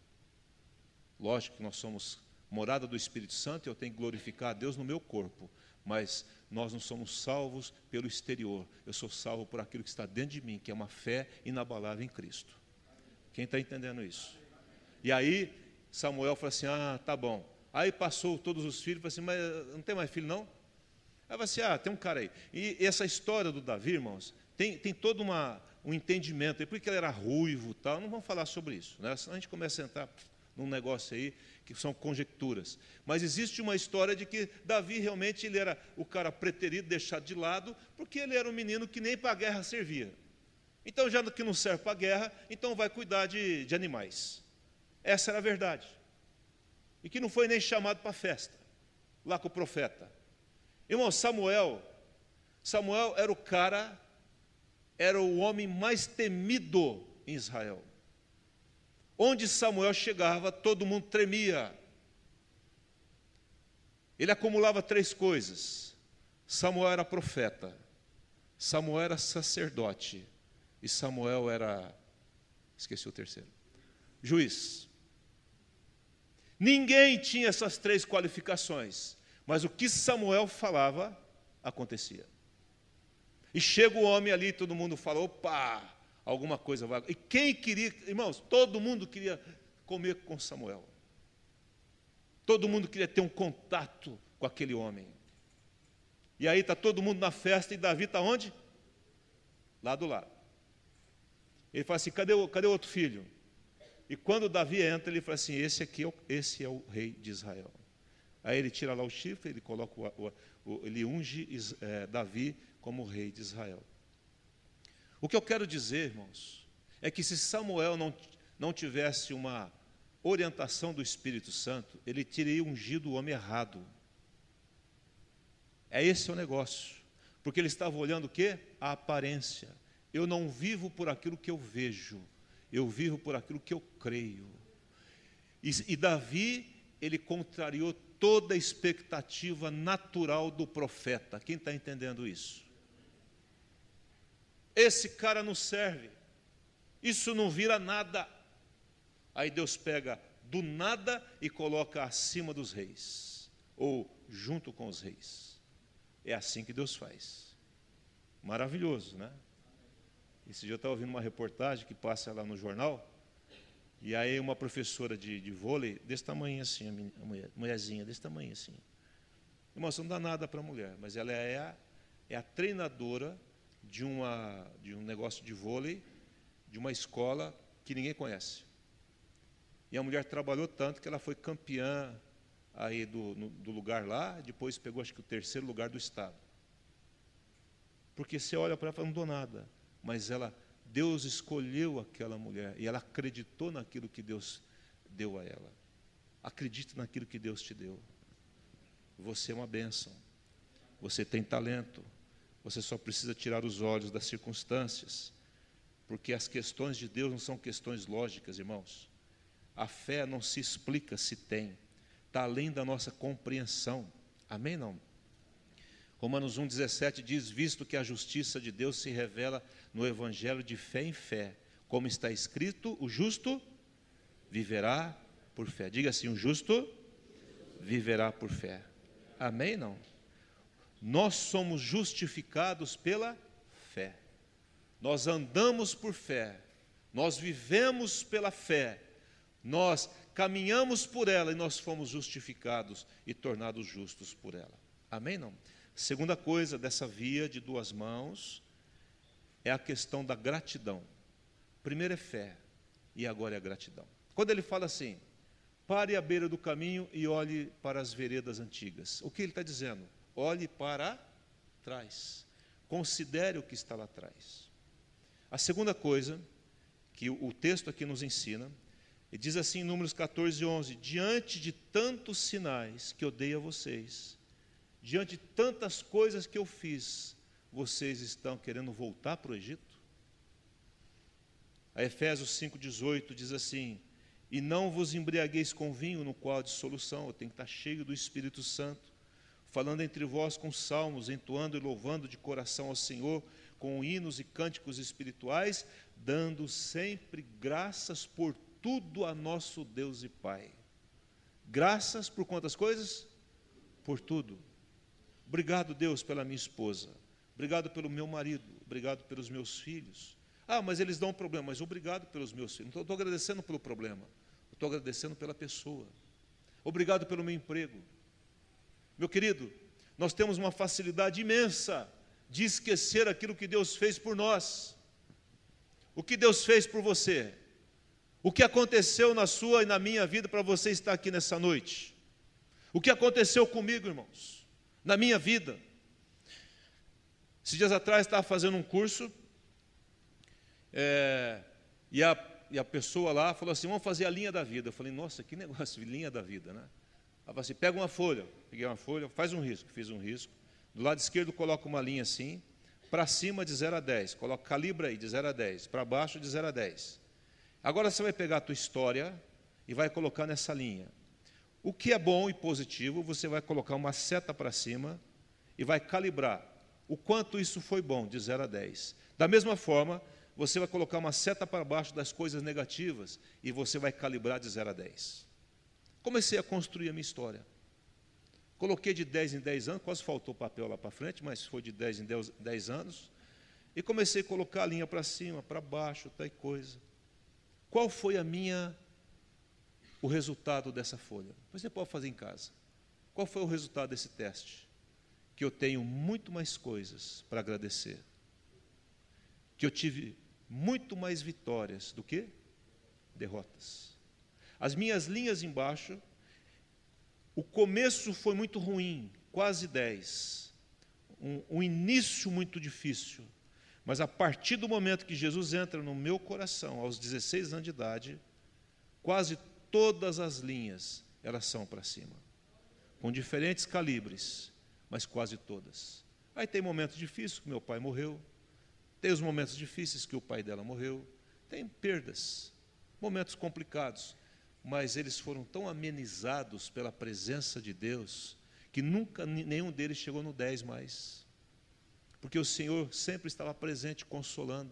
Lógico que nós somos morada do Espírito Santo e eu tenho que glorificar a Deus no meu corpo, mas nós não somos salvos pelo exterior. Eu sou salvo por aquilo que está dentro de mim, que é uma fé inabalável em Cristo. Quem está entendendo isso? E aí, Samuel falou assim: Ah, tá bom. Aí passou todos os filhos, falou assim: Mas não tem mais filho, não? Aí falou assim: Ah, tem um cara aí. E essa história do Davi, irmãos, tem, tem todo uma, um entendimento. Por que ele era ruivo tal? Não vamos falar sobre isso, né? senão a gente começa a entrar num negócio aí que são conjecturas. Mas existe uma história de que Davi realmente ele era o cara preterido, deixado de lado, porque ele era um menino que nem para a guerra servia. Então, já que não serve para a guerra, então vai cuidar de, de animais. Essa era a verdade. E que não foi nem chamado para a festa, lá com o profeta. Irmão, Samuel, Samuel era o cara, era o homem mais temido em Israel. Onde Samuel chegava, todo mundo tremia. Ele acumulava três coisas: Samuel era profeta, Samuel era sacerdote e Samuel era. Esqueci o terceiro. Juiz. Ninguém tinha essas três qualificações, mas o que Samuel falava acontecia. E chega o homem ali, todo mundo fala: opa, alguma coisa vai. E quem queria, irmãos, todo mundo queria comer com Samuel. Todo mundo queria ter um contato com aquele homem. E aí está todo mundo na festa e Davi está onde? Lá do lado. Ele fala assim: cadê o, cadê o outro filho? E quando Davi entra, ele fala assim: esse aqui é o, esse é o rei de Israel. Aí ele tira lá o chifre, ele coloca o, o, ele unge é, Davi como rei de Israel. O que eu quero dizer, irmãos, é que se Samuel não, não tivesse uma orientação do Espírito Santo, ele teria ungido o homem errado. É esse o negócio. Porque ele estava olhando o quê? A aparência. Eu não vivo por aquilo que eu vejo, eu vivo por aquilo que eu creio. E, e Davi, ele contrariou toda a expectativa natural do profeta. Quem está entendendo isso? Esse cara não serve. Isso não vira nada. Aí Deus pega do nada e coloca acima dos reis, ou junto com os reis. É assim que Deus faz. Maravilhoso, né? Esse dia eu estava ouvindo uma reportagem que passa lá no jornal, e aí uma professora de, de vôlei, desse tamanho assim, a, mulher, mulherzinha, desse tamanho assim. Irmão, não dá nada para a mulher, mas ela é a, é a treinadora de, uma, de um negócio de vôlei, de uma escola que ninguém conhece. E a mulher trabalhou tanto que ela foi campeã aí do, no, do lugar lá, depois pegou acho que o terceiro lugar do estado. Porque você olha para ela e fala, não dou nada. Mas ela, Deus escolheu aquela mulher e ela acreditou naquilo que Deus deu a ela. Acredite naquilo que Deus te deu. Você é uma bênção. Você tem talento. Você só precisa tirar os olhos das circunstâncias, porque as questões de Deus não são questões lógicas, irmãos. A fé não se explica se tem, está além da nossa compreensão. Amém? Não? Romanos 1,17 diz: Visto que a justiça de Deus se revela no Evangelho de fé em fé, como está escrito, o justo viverá por fé. Diga assim: o justo viverá por fé. Amém? Não? Nós somos justificados pela fé. Nós andamos por fé. Nós vivemos pela fé. Nós caminhamos por ela e nós fomos justificados e tornados justos por ela. Amém? Não? Segunda coisa dessa via de duas mãos é a questão da gratidão. Primeiro é fé e agora é gratidão. Quando ele fala assim, pare à beira do caminho e olhe para as veredas antigas. O que ele está dizendo? Olhe para trás. Considere o que está lá atrás. A segunda coisa que o texto aqui nos ensina, e diz assim em Números 14, 11: Diante de tantos sinais que eu dei a vocês, diante de tantas coisas que eu fiz, vocês estão querendo voltar para o Egito? A Efésios 5,18 diz assim: E não vos embriagueis com vinho, no qual há dissolução, eu tenho que estar cheio do Espírito Santo, falando entre vós com salmos, entoando e louvando de coração ao Senhor, com hinos e cânticos espirituais, dando sempre graças por tudo a nosso Deus e Pai. Graças por quantas coisas? Por tudo. Obrigado, Deus, pela minha esposa. Obrigado pelo meu marido. Obrigado pelos meus filhos. Ah, mas eles dão problema. Mas obrigado pelos meus filhos. Não estou agradecendo pelo problema. Estou agradecendo pela pessoa. Obrigado pelo meu emprego. Meu querido, nós temos uma facilidade imensa de esquecer aquilo que Deus fez por nós. O que Deus fez por você? O que aconteceu na sua e na minha vida para você estar aqui nessa noite? O que aconteceu comigo, irmãos? Na minha vida. Esses dias atrás estava fazendo um curso é, e, a, e a pessoa lá falou assim: vamos fazer a linha da vida. Eu falei, nossa, que negócio, linha da vida, né? Falou assim: pega uma folha, peguei uma folha, faz um risco, fiz um risco. Do lado esquerdo coloca uma linha assim, para cima de 0 a 10, coloca calibra aí de 0 a 10, para baixo de 0 a 10. Agora você vai pegar a tua história e vai colocar nessa linha. O que é bom e positivo, você vai colocar uma seta para cima e vai calibrar o quanto isso foi bom, de 0 a 10. Da mesma forma, você vai colocar uma seta para baixo das coisas negativas e você vai calibrar de 0 a 10. Comecei a construir a minha história. Coloquei de 10 em 10 anos, quase faltou papel lá para frente, mas foi de 10 em 10, 10 anos. E comecei a colocar a linha para cima, para baixo, tal coisa. Qual foi a minha o resultado dessa folha? Você pode fazer em casa. Qual foi o resultado desse teste? Que eu tenho muito mais coisas para agradecer. Que eu tive muito mais vitórias do que derrotas. As minhas linhas embaixo, o começo foi muito ruim, quase 10. Um, um início muito difícil. Mas a partir do momento que Jesus entra no meu coração, aos 16 anos de idade, quase todas as linhas elas são para cima, com diferentes calibres, mas quase todas. Aí tem momentos difíceis que meu pai morreu, tem os momentos difíceis que o pai dela morreu, tem perdas, momentos complicados, mas eles foram tão amenizados pela presença de Deus que nunca nenhum deles chegou no 10 mais porque o Senhor sempre estava presente consolando,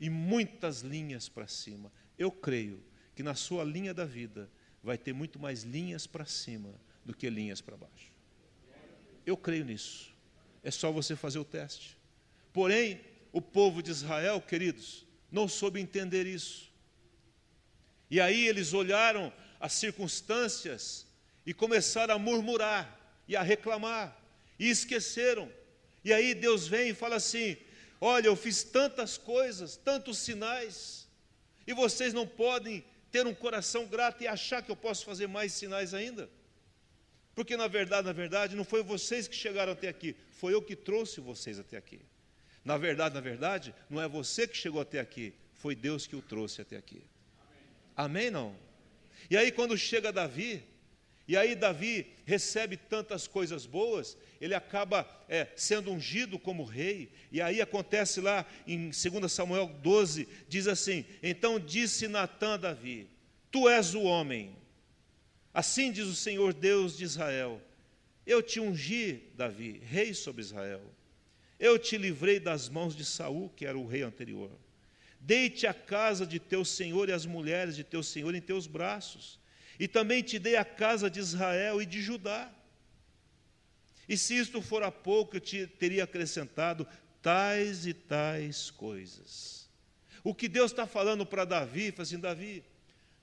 e muitas linhas para cima. Eu creio que na sua linha da vida vai ter muito mais linhas para cima do que linhas para baixo. Eu creio nisso. É só você fazer o teste. Porém, o povo de Israel, queridos, não soube entender isso. E aí eles olharam as circunstâncias e começaram a murmurar e a reclamar, e esqueceram e aí Deus vem e fala assim: Olha, eu fiz tantas coisas, tantos sinais, e vocês não podem ter um coração grato e achar que eu posso fazer mais sinais ainda? Porque na verdade, na verdade, não foi vocês que chegaram até aqui, foi eu que trouxe vocês até aqui. Na verdade, na verdade, não é você que chegou até aqui, foi Deus que o trouxe até aqui. Amém, não? E aí quando chega Davi, e aí Davi recebe tantas coisas boas, ele acaba é, sendo ungido como rei. E aí acontece lá em 2 Samuel 12, diz assim: Então disse Natã a Davi: Tu és o homem. Assim diz o Senhor Deus de Israel: Eu te ungi, Davi, rei sobre Israel. Eu te livrei das mãos de Saul, que era o rei anterior. Deite a casa de teu senhor e as mulheres de teu senhor em teus braços e também te dei a casa de Israel e de Judá. E se isto for a pouco, eu te teria acrescentado tais e tais coisas. O que Deus está falando para Davi, fala assim, Davi,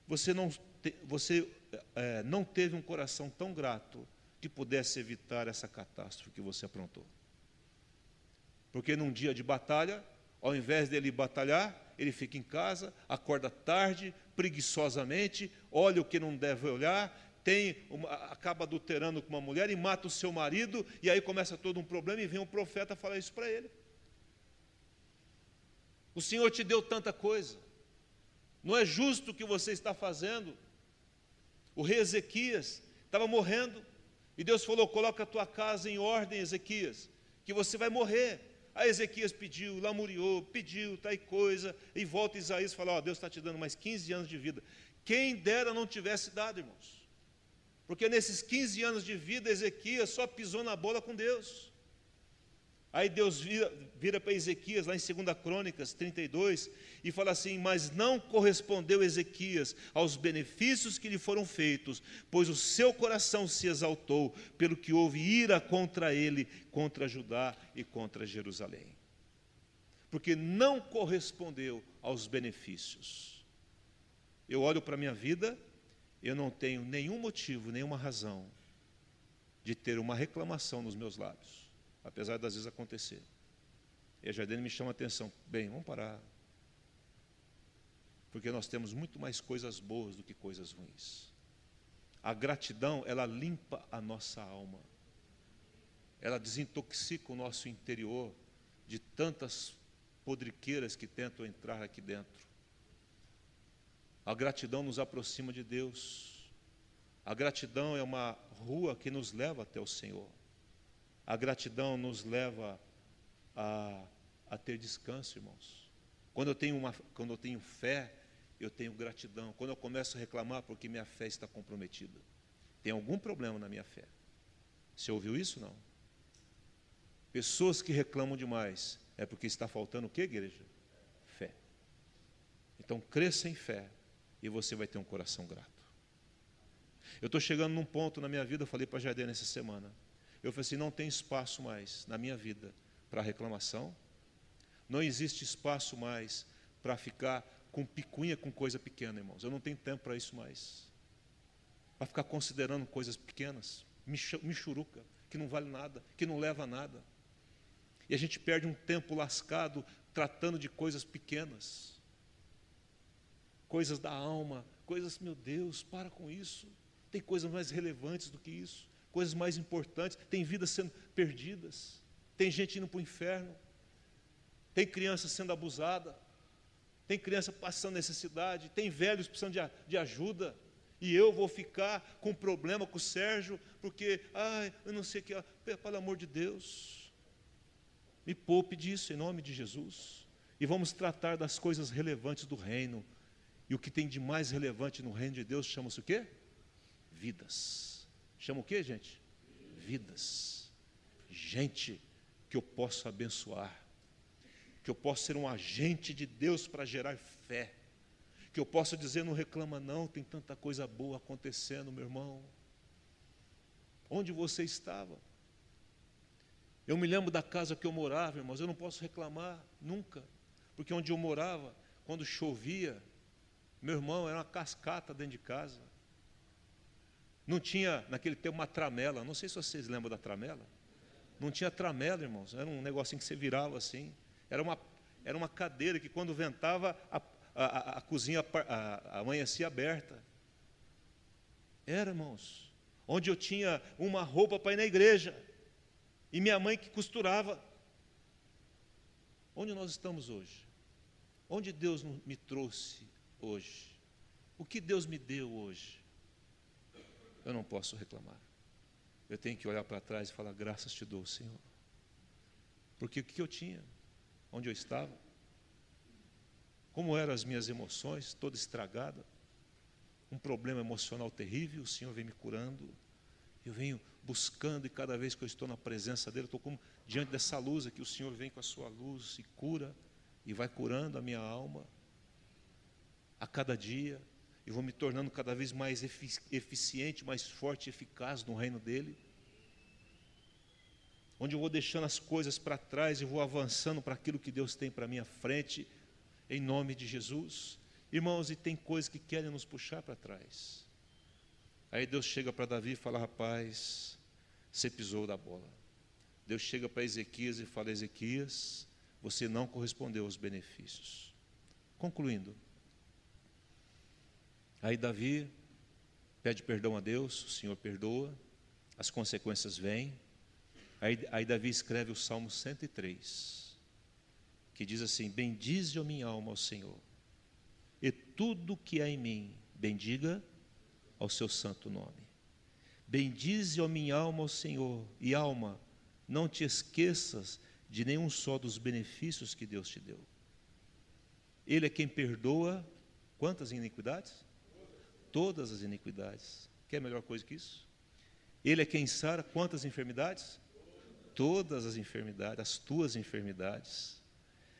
você não, te, você, é, não teve um coração tão grato que pudesse evitar essa catástrofe que você aprontou. Porque num dia de batalha, ao invés dele batalhar, ele fica em casa, acorda tarde, preguiçosamente, olha o que não deve olhar, tem uma, acaba adulterando com uma mulher e mata o seu marido, e aí começa todo um problema e vem um profeta falar isso para ele. O Senhor te deu tanta coisa, não é justo o que você está fazendo. O rei Ezequias estava morrendo, e Deus falou: coloca a tua casa em ordem, Ezequias, que você vai morrer. Aí Ezequias pediu, lamuriou, pediu, tal coisa, e volta Isaías e fala: Ó, oh, Deus está te dando mais 15 anos de vida. Quem dera não tivesse dado, irmãos. Porque nesses 15 anos de vida, Ezequias só pisou na bola com Deus. Aí Deus vira, vira para Ezequias, lá em 2 Crônicas 32, e fala assim: Mas não correspondeu Ezequias aos benefícios que lhe foram feitos, pois o seu coração se exaltou, pelo que houve ira contra ele, contra Judá e contra Jerusalém. Porque não correspondeu aos benefícios. Eu olho para a minha vida, eu não tenho nenhum motivo, nenhuma razão de ter uma reclamação nos meus lábios apesar das vezes acontecer. E a Jardine me chama a atenção. Bem, vamos parar. Porque nós temos muito mais coisas boas do que coisas ruins. A gratidão, ela limpa a nossa alma. Ela desintoxica o nosso interior de tantas podriqueiras que tentam entrar aqui dentro. A gratidão nos aproxima de Deus. A gratidão é uma rua que nos leva até o Senhor. A gratidão nos leva a, a ter descanso, irmãos. Quando eu, tenho uma, quando eu tenho fé, eu tenho gratidão. Quando eu começo a reclamar porque minha fé está comprometida, tem algum problema na minha fé. Você ouviu isso? Não. Pessoas que reclamam demais é porque está faltando o que, igreja? Fé. Então cresça em fé e você vai ter um coração grato. Eu estou chegando num ponto na minha vida, eu falei para a Jardim nessa semana. Eu falei assim: não tem espaço mais na minha vida para reclamação, não existe espaço mais para ficar com picuinha com coisa pequena, irmãos. Eu não tenho tempo para isso mais. Para ficar considerando coisas pequenas, michuruca, que não vale nada, que não leva a nada. E a gente perde um tempo lascado tratando de coisas pequenas, coisas da alma, coisas, meu Deus, para com isso. Tem coisas mais relevantes do que isso coisas mais importantes, tem vidas sendo perdidas, tem gente indo para o inferno, tem criança sendo abusada, tem criança passando necessidade, tem velhos precisando de, de ajuda, e eu vou ficar com problema com o Sérgio, porque, ai, eu não sei o que, pelo amor de Deus, me poupe disso em nome de Jesus, e vamos tratar das coisas relevantes do reino, e o que tem de mais relevante no reino de Deus chama-se o quê? Vidas. Chama o que, gente? Vidas. Gente que eu posso abençoar. Que eu posso ser um agente de Deus para gerar fé. Que eu possa dizer, não reclama não, tem tanta coisa boa acontecendo, meu irmão. Onde você estava? Eu me lembro da casa que eu morava, irmãos, eu não posso reclamar nunca, porque onde eu morava, quando chovia, meu irmão, era uma cascata dentro de casa. Não tinha, naquele tempo, uma tramela. Não sei se vocês lembram da tramela. Não tinha tramela, irmãos. Era um negocinho que você virava assim. Era uma, era uma cadeira que, quando ventava, a, a, a cozinha a, amanhecia aberta. Era, irmãos. Onde eu tinha uma roupa para ir na igreja. E minha mãe que costurava. Onde nós estamos hoje? Onde Deus me trouxe hoje? O que Deus me deu hoje? Eu não posso reclamar. Eu tenho que olhar para trás e falar: graças te dou, Senhor. Porque o que eu tinha? Onde eu estava? Como eram as minhas emoções, toda estragada? Um problema emocional terrível, o Senhor vem me curando. Eu venho buscando e cada vez que eu estou na presença dele, eu estou como diante dessa luz aqui, o Senhor vem com a sua luz e cura e vai curando a minha alma a cada dia e vou me tornando cada vez mais eficiente, mais forte e eficaz no reino dele. Onde eu vou deixando as coisas para trás e vou avançando para aquilo que Deus tem para minha frente, em nome de Jesus. Irmãos, e tem coisas que querem nos puxar para trás. Aí Deus chega para Davi e fala: Rapaz, você pisou da bola. Deus chega para Ezequias e fala: Ezequias, você não correspondeu aos benefícios. Concluindo, Aí Davi pede perdão a Deus, o Senhor perdoa, as consequências vêm. Aí, aí Davi escreve o Salmo 103, que diz assim: Bendize a minha alma ao Senhor, e tudo que há em mim, bendiga ao seu santo nome. Bendize a minha alma ao Senhor, e alma, não te esqueças de nenhum só dos benefícios que Deus te deu. Ele é quem perdoa quantas iniquidades? Todas as iniquidades. Quer melhor coisa que isso? Ele é quem sara quantas enfermidades? Todas as enfermidades, as tuas enfermidades.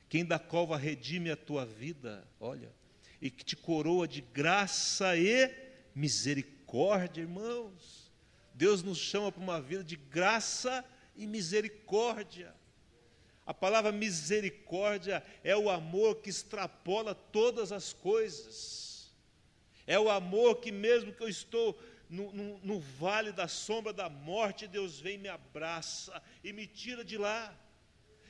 Quem da cova redime a tua vida, olha, e que te coroa de graça e misericórdia, irmãos. Deus nos chama para uma vida de graça e misericórdia. A palavra misericórdia é o amor que extrapola todas as coisas. É o amor que, mesmo que eu estou no, no, no, vale da sombra da morte, Deus vem, me abraça e me tira de lá.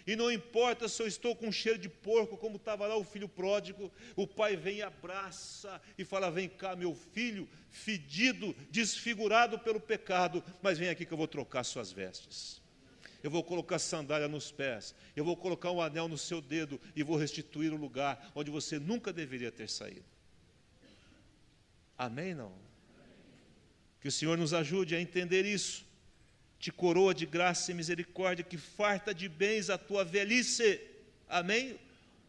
E não importa se eu estou com cheiro de porco, como estava lá o filho pródigo, o pai vem e abraça e fala: Vem cá, meu filho, fedido, desfigurado pelo pecado, mas vem aqui que eu vou trocar suas vestes eu vou colocar sandália nos pés, eu vou colocar um anel no seu dedo e vou restituir o lugar onde você nunca deveria ter saído. Amém? Não? Que o Senhor nos ajude a entender isso. Te coroa de graça e misericórdia, que farta de bens a tua velhice. Amém?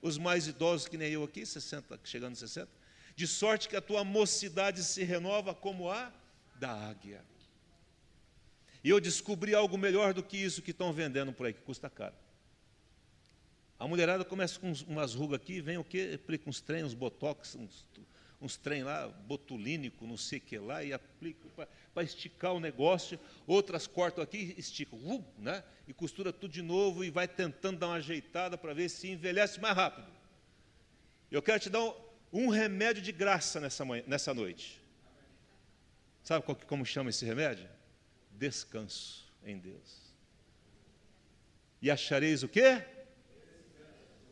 Os mais idosos que nem eu aqui, 60, chegando a 60. De sorte que a tua mocidade se renova como a da águia. E eu descobri algo melhor do que isso que estão vendendo por aí, que custa caro. A mulherada começa com umas rugas aqui, vem o quê? Aplica uns trem, uns botox, uns, uns trem lá, botulínico, não sei o que lá, e aplica para esticar o negócio. Outras cortam aqui, esticam, uh, né? e costura tudo de novo e vai tentando dar uma ajeitada para ver se envelhece mais rápido. Eu quero te dar um, um remédio de graça nessa, manhã, nessa noite. Sabe qual, como chama esse remédio? descanso em Deus. E achareis o quê?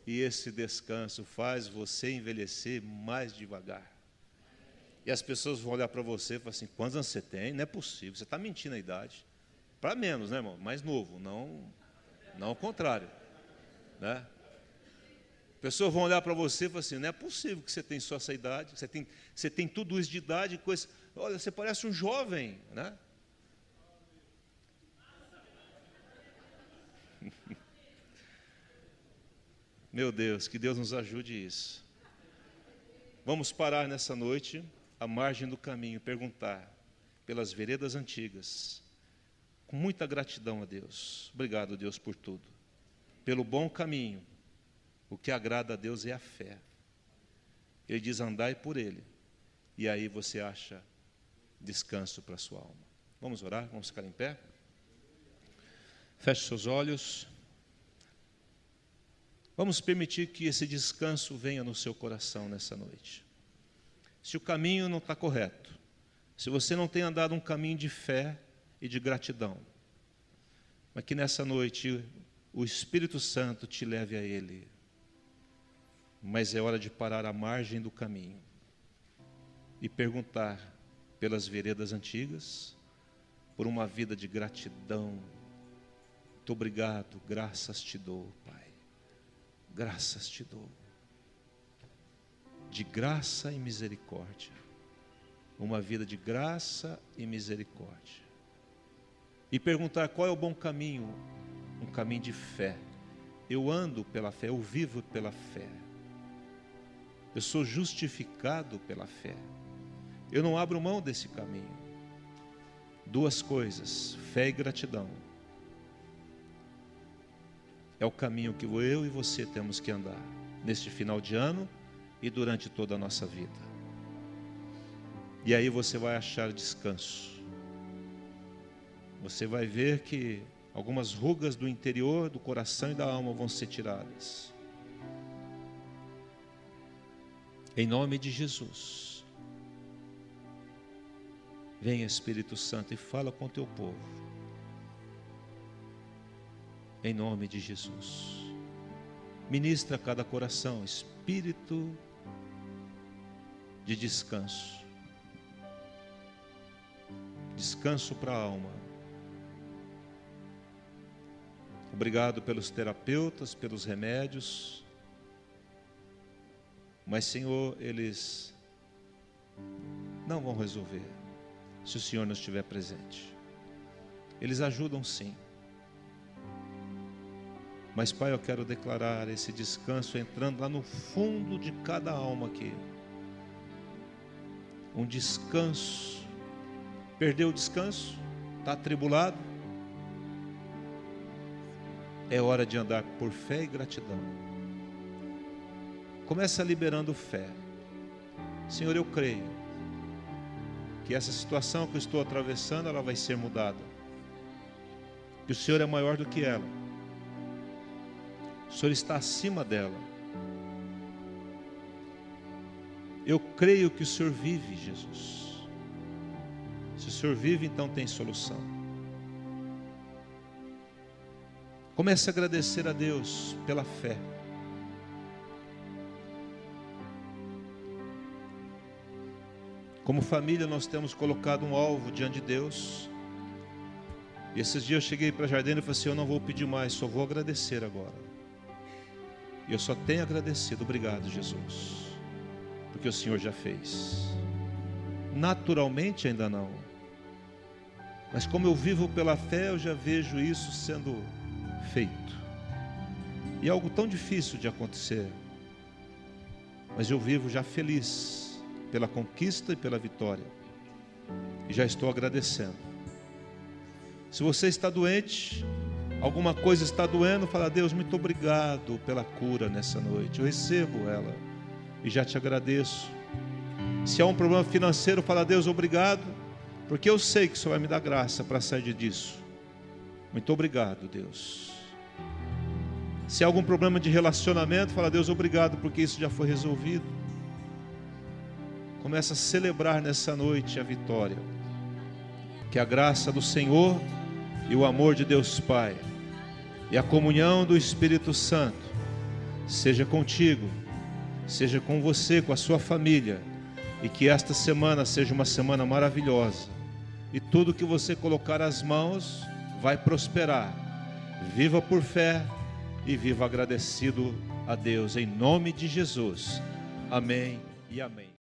E esse descanso faz você envelhecer mais devagar. E as pessoas vão olhar para você e falar assim: quantos anos você tem? Não é possível, você está mentindo a idade. Para menos, né, irmão? Mais novo, não, não ao contrário. Né? Pessoas vão olhar para você e falar assim: não é possível que você tenha só essa idade, você tem, você tem tudo isso de idade, coisa. Olha, você parece um jovem, né? Meu Deus, que Deus nos ajude isso. Vamos parar nessa noite, à margem do caminho, perguntar pelas veredas antigas, com muita gratidão a Deus. Obrigado, Deus, por tudo. Pelo bom caminho, o que agrada a Deus é a fé. Ele diz: andai por ele, e aí você acha descanso para a sua alma. Vamos orar? Vamos ficar em pé? Feche seus olhos. Vamos permitir que esse descanso venha no seu coração nessa noite. Se o caminho não está correto, se você não tem andado um caminho de fé e de gratidão, mas que nessa noite o Espírito Santo te leve a Ele. Mas é hora de parar à margem do caminho e perguntar pelas veredas antigas, por uma vida de gratidão, muito obrigado, graças te dou, Pai. Graças te dou. De graça e misericórdia. Uma vida de graça e misericórdia. E perguntar qual é o bom caminho? Um caminho de fé. Eu ando pela fé, eu vivo pela fé. Eu sou justificado pela fé. Eu não abro mão desse caminho. Duas coisas: fé e gratidão é o caminho que eu e você temos que andar neste final de ano e durante toda a nossa vida. E aí você vai achar descanso. Você vai ver que algumas rugas do interior, do coração e da alma vão ser tiradas. Em nome de Jesus. Venha Espírito Santo e fala com teu povo em nome de Jesus. Ministra cada coração espírito de descanso, descanso para a alma. Obrigado pelos terapeutas, pelos remédios. Mas, Senhor, eles não vão resolver se o Senhor não estiver presente. Eles ajudam sim. Mas, Pai, eu quero declarar esse descanso entrando lá no fundo de cada alma aqui. Um descanso. Perdeu o descanso? Está atribulado? É hora de andar por fé e gratidão. Começa liberando fé. Senhor, eu creio que essa situação que eu estou atravessando, ela vai ser mudada. Que o Senhor é maior do que ela. O Senhor está acima dela. Eu creio que o Senhor vive, Jesus. Se o Senhor vive, então tem solução. Comece a agradecer a Deus pela fé. Como família, nós temos colocado um alvo diante de Deus. E esses dias eu cheguei para a Jardim e falei assim: Eu não vou pedir mais, só vou agradecer agora. E eu só tenho agradecido. Obrigado, Jesus. Porque o Senhor já fez. Naturalmente ainda não. Mas como eu vivo pela fé, eu já vejo isso sendo feito. E é algo tão difícil de acontecer. Mas eu vivo já feliz pela conquista e pela vitória. E já estou agradecendo. Se você está doente, alguma coisa está doendo, fala: Deus, muito obrigado pela cura nessa noite. Eu recebo ela e já te agradeço. Se há um problema financeiro, fala: Deus, obrigado, porque eu sei que o Senhor vai me dar graça para sair disso. Muito obrigado, Deus. Se há algum problema de relacionamento, fala: Deus, obrigado, porque isso já foi resolvido. Começa a celebrar nessa noite a vitória. Que a graça do Senhor e o amor de Deus Pai e a comunhão do Espírito Santo seja contigo, seja com você, com a sua família, e que esta semana seja uma semana maravilhosa. E tudo que você colocar as mãos vai prosperar. Viva por fé e viva agradecido a Deus em nome de Jesus. Amém e amém.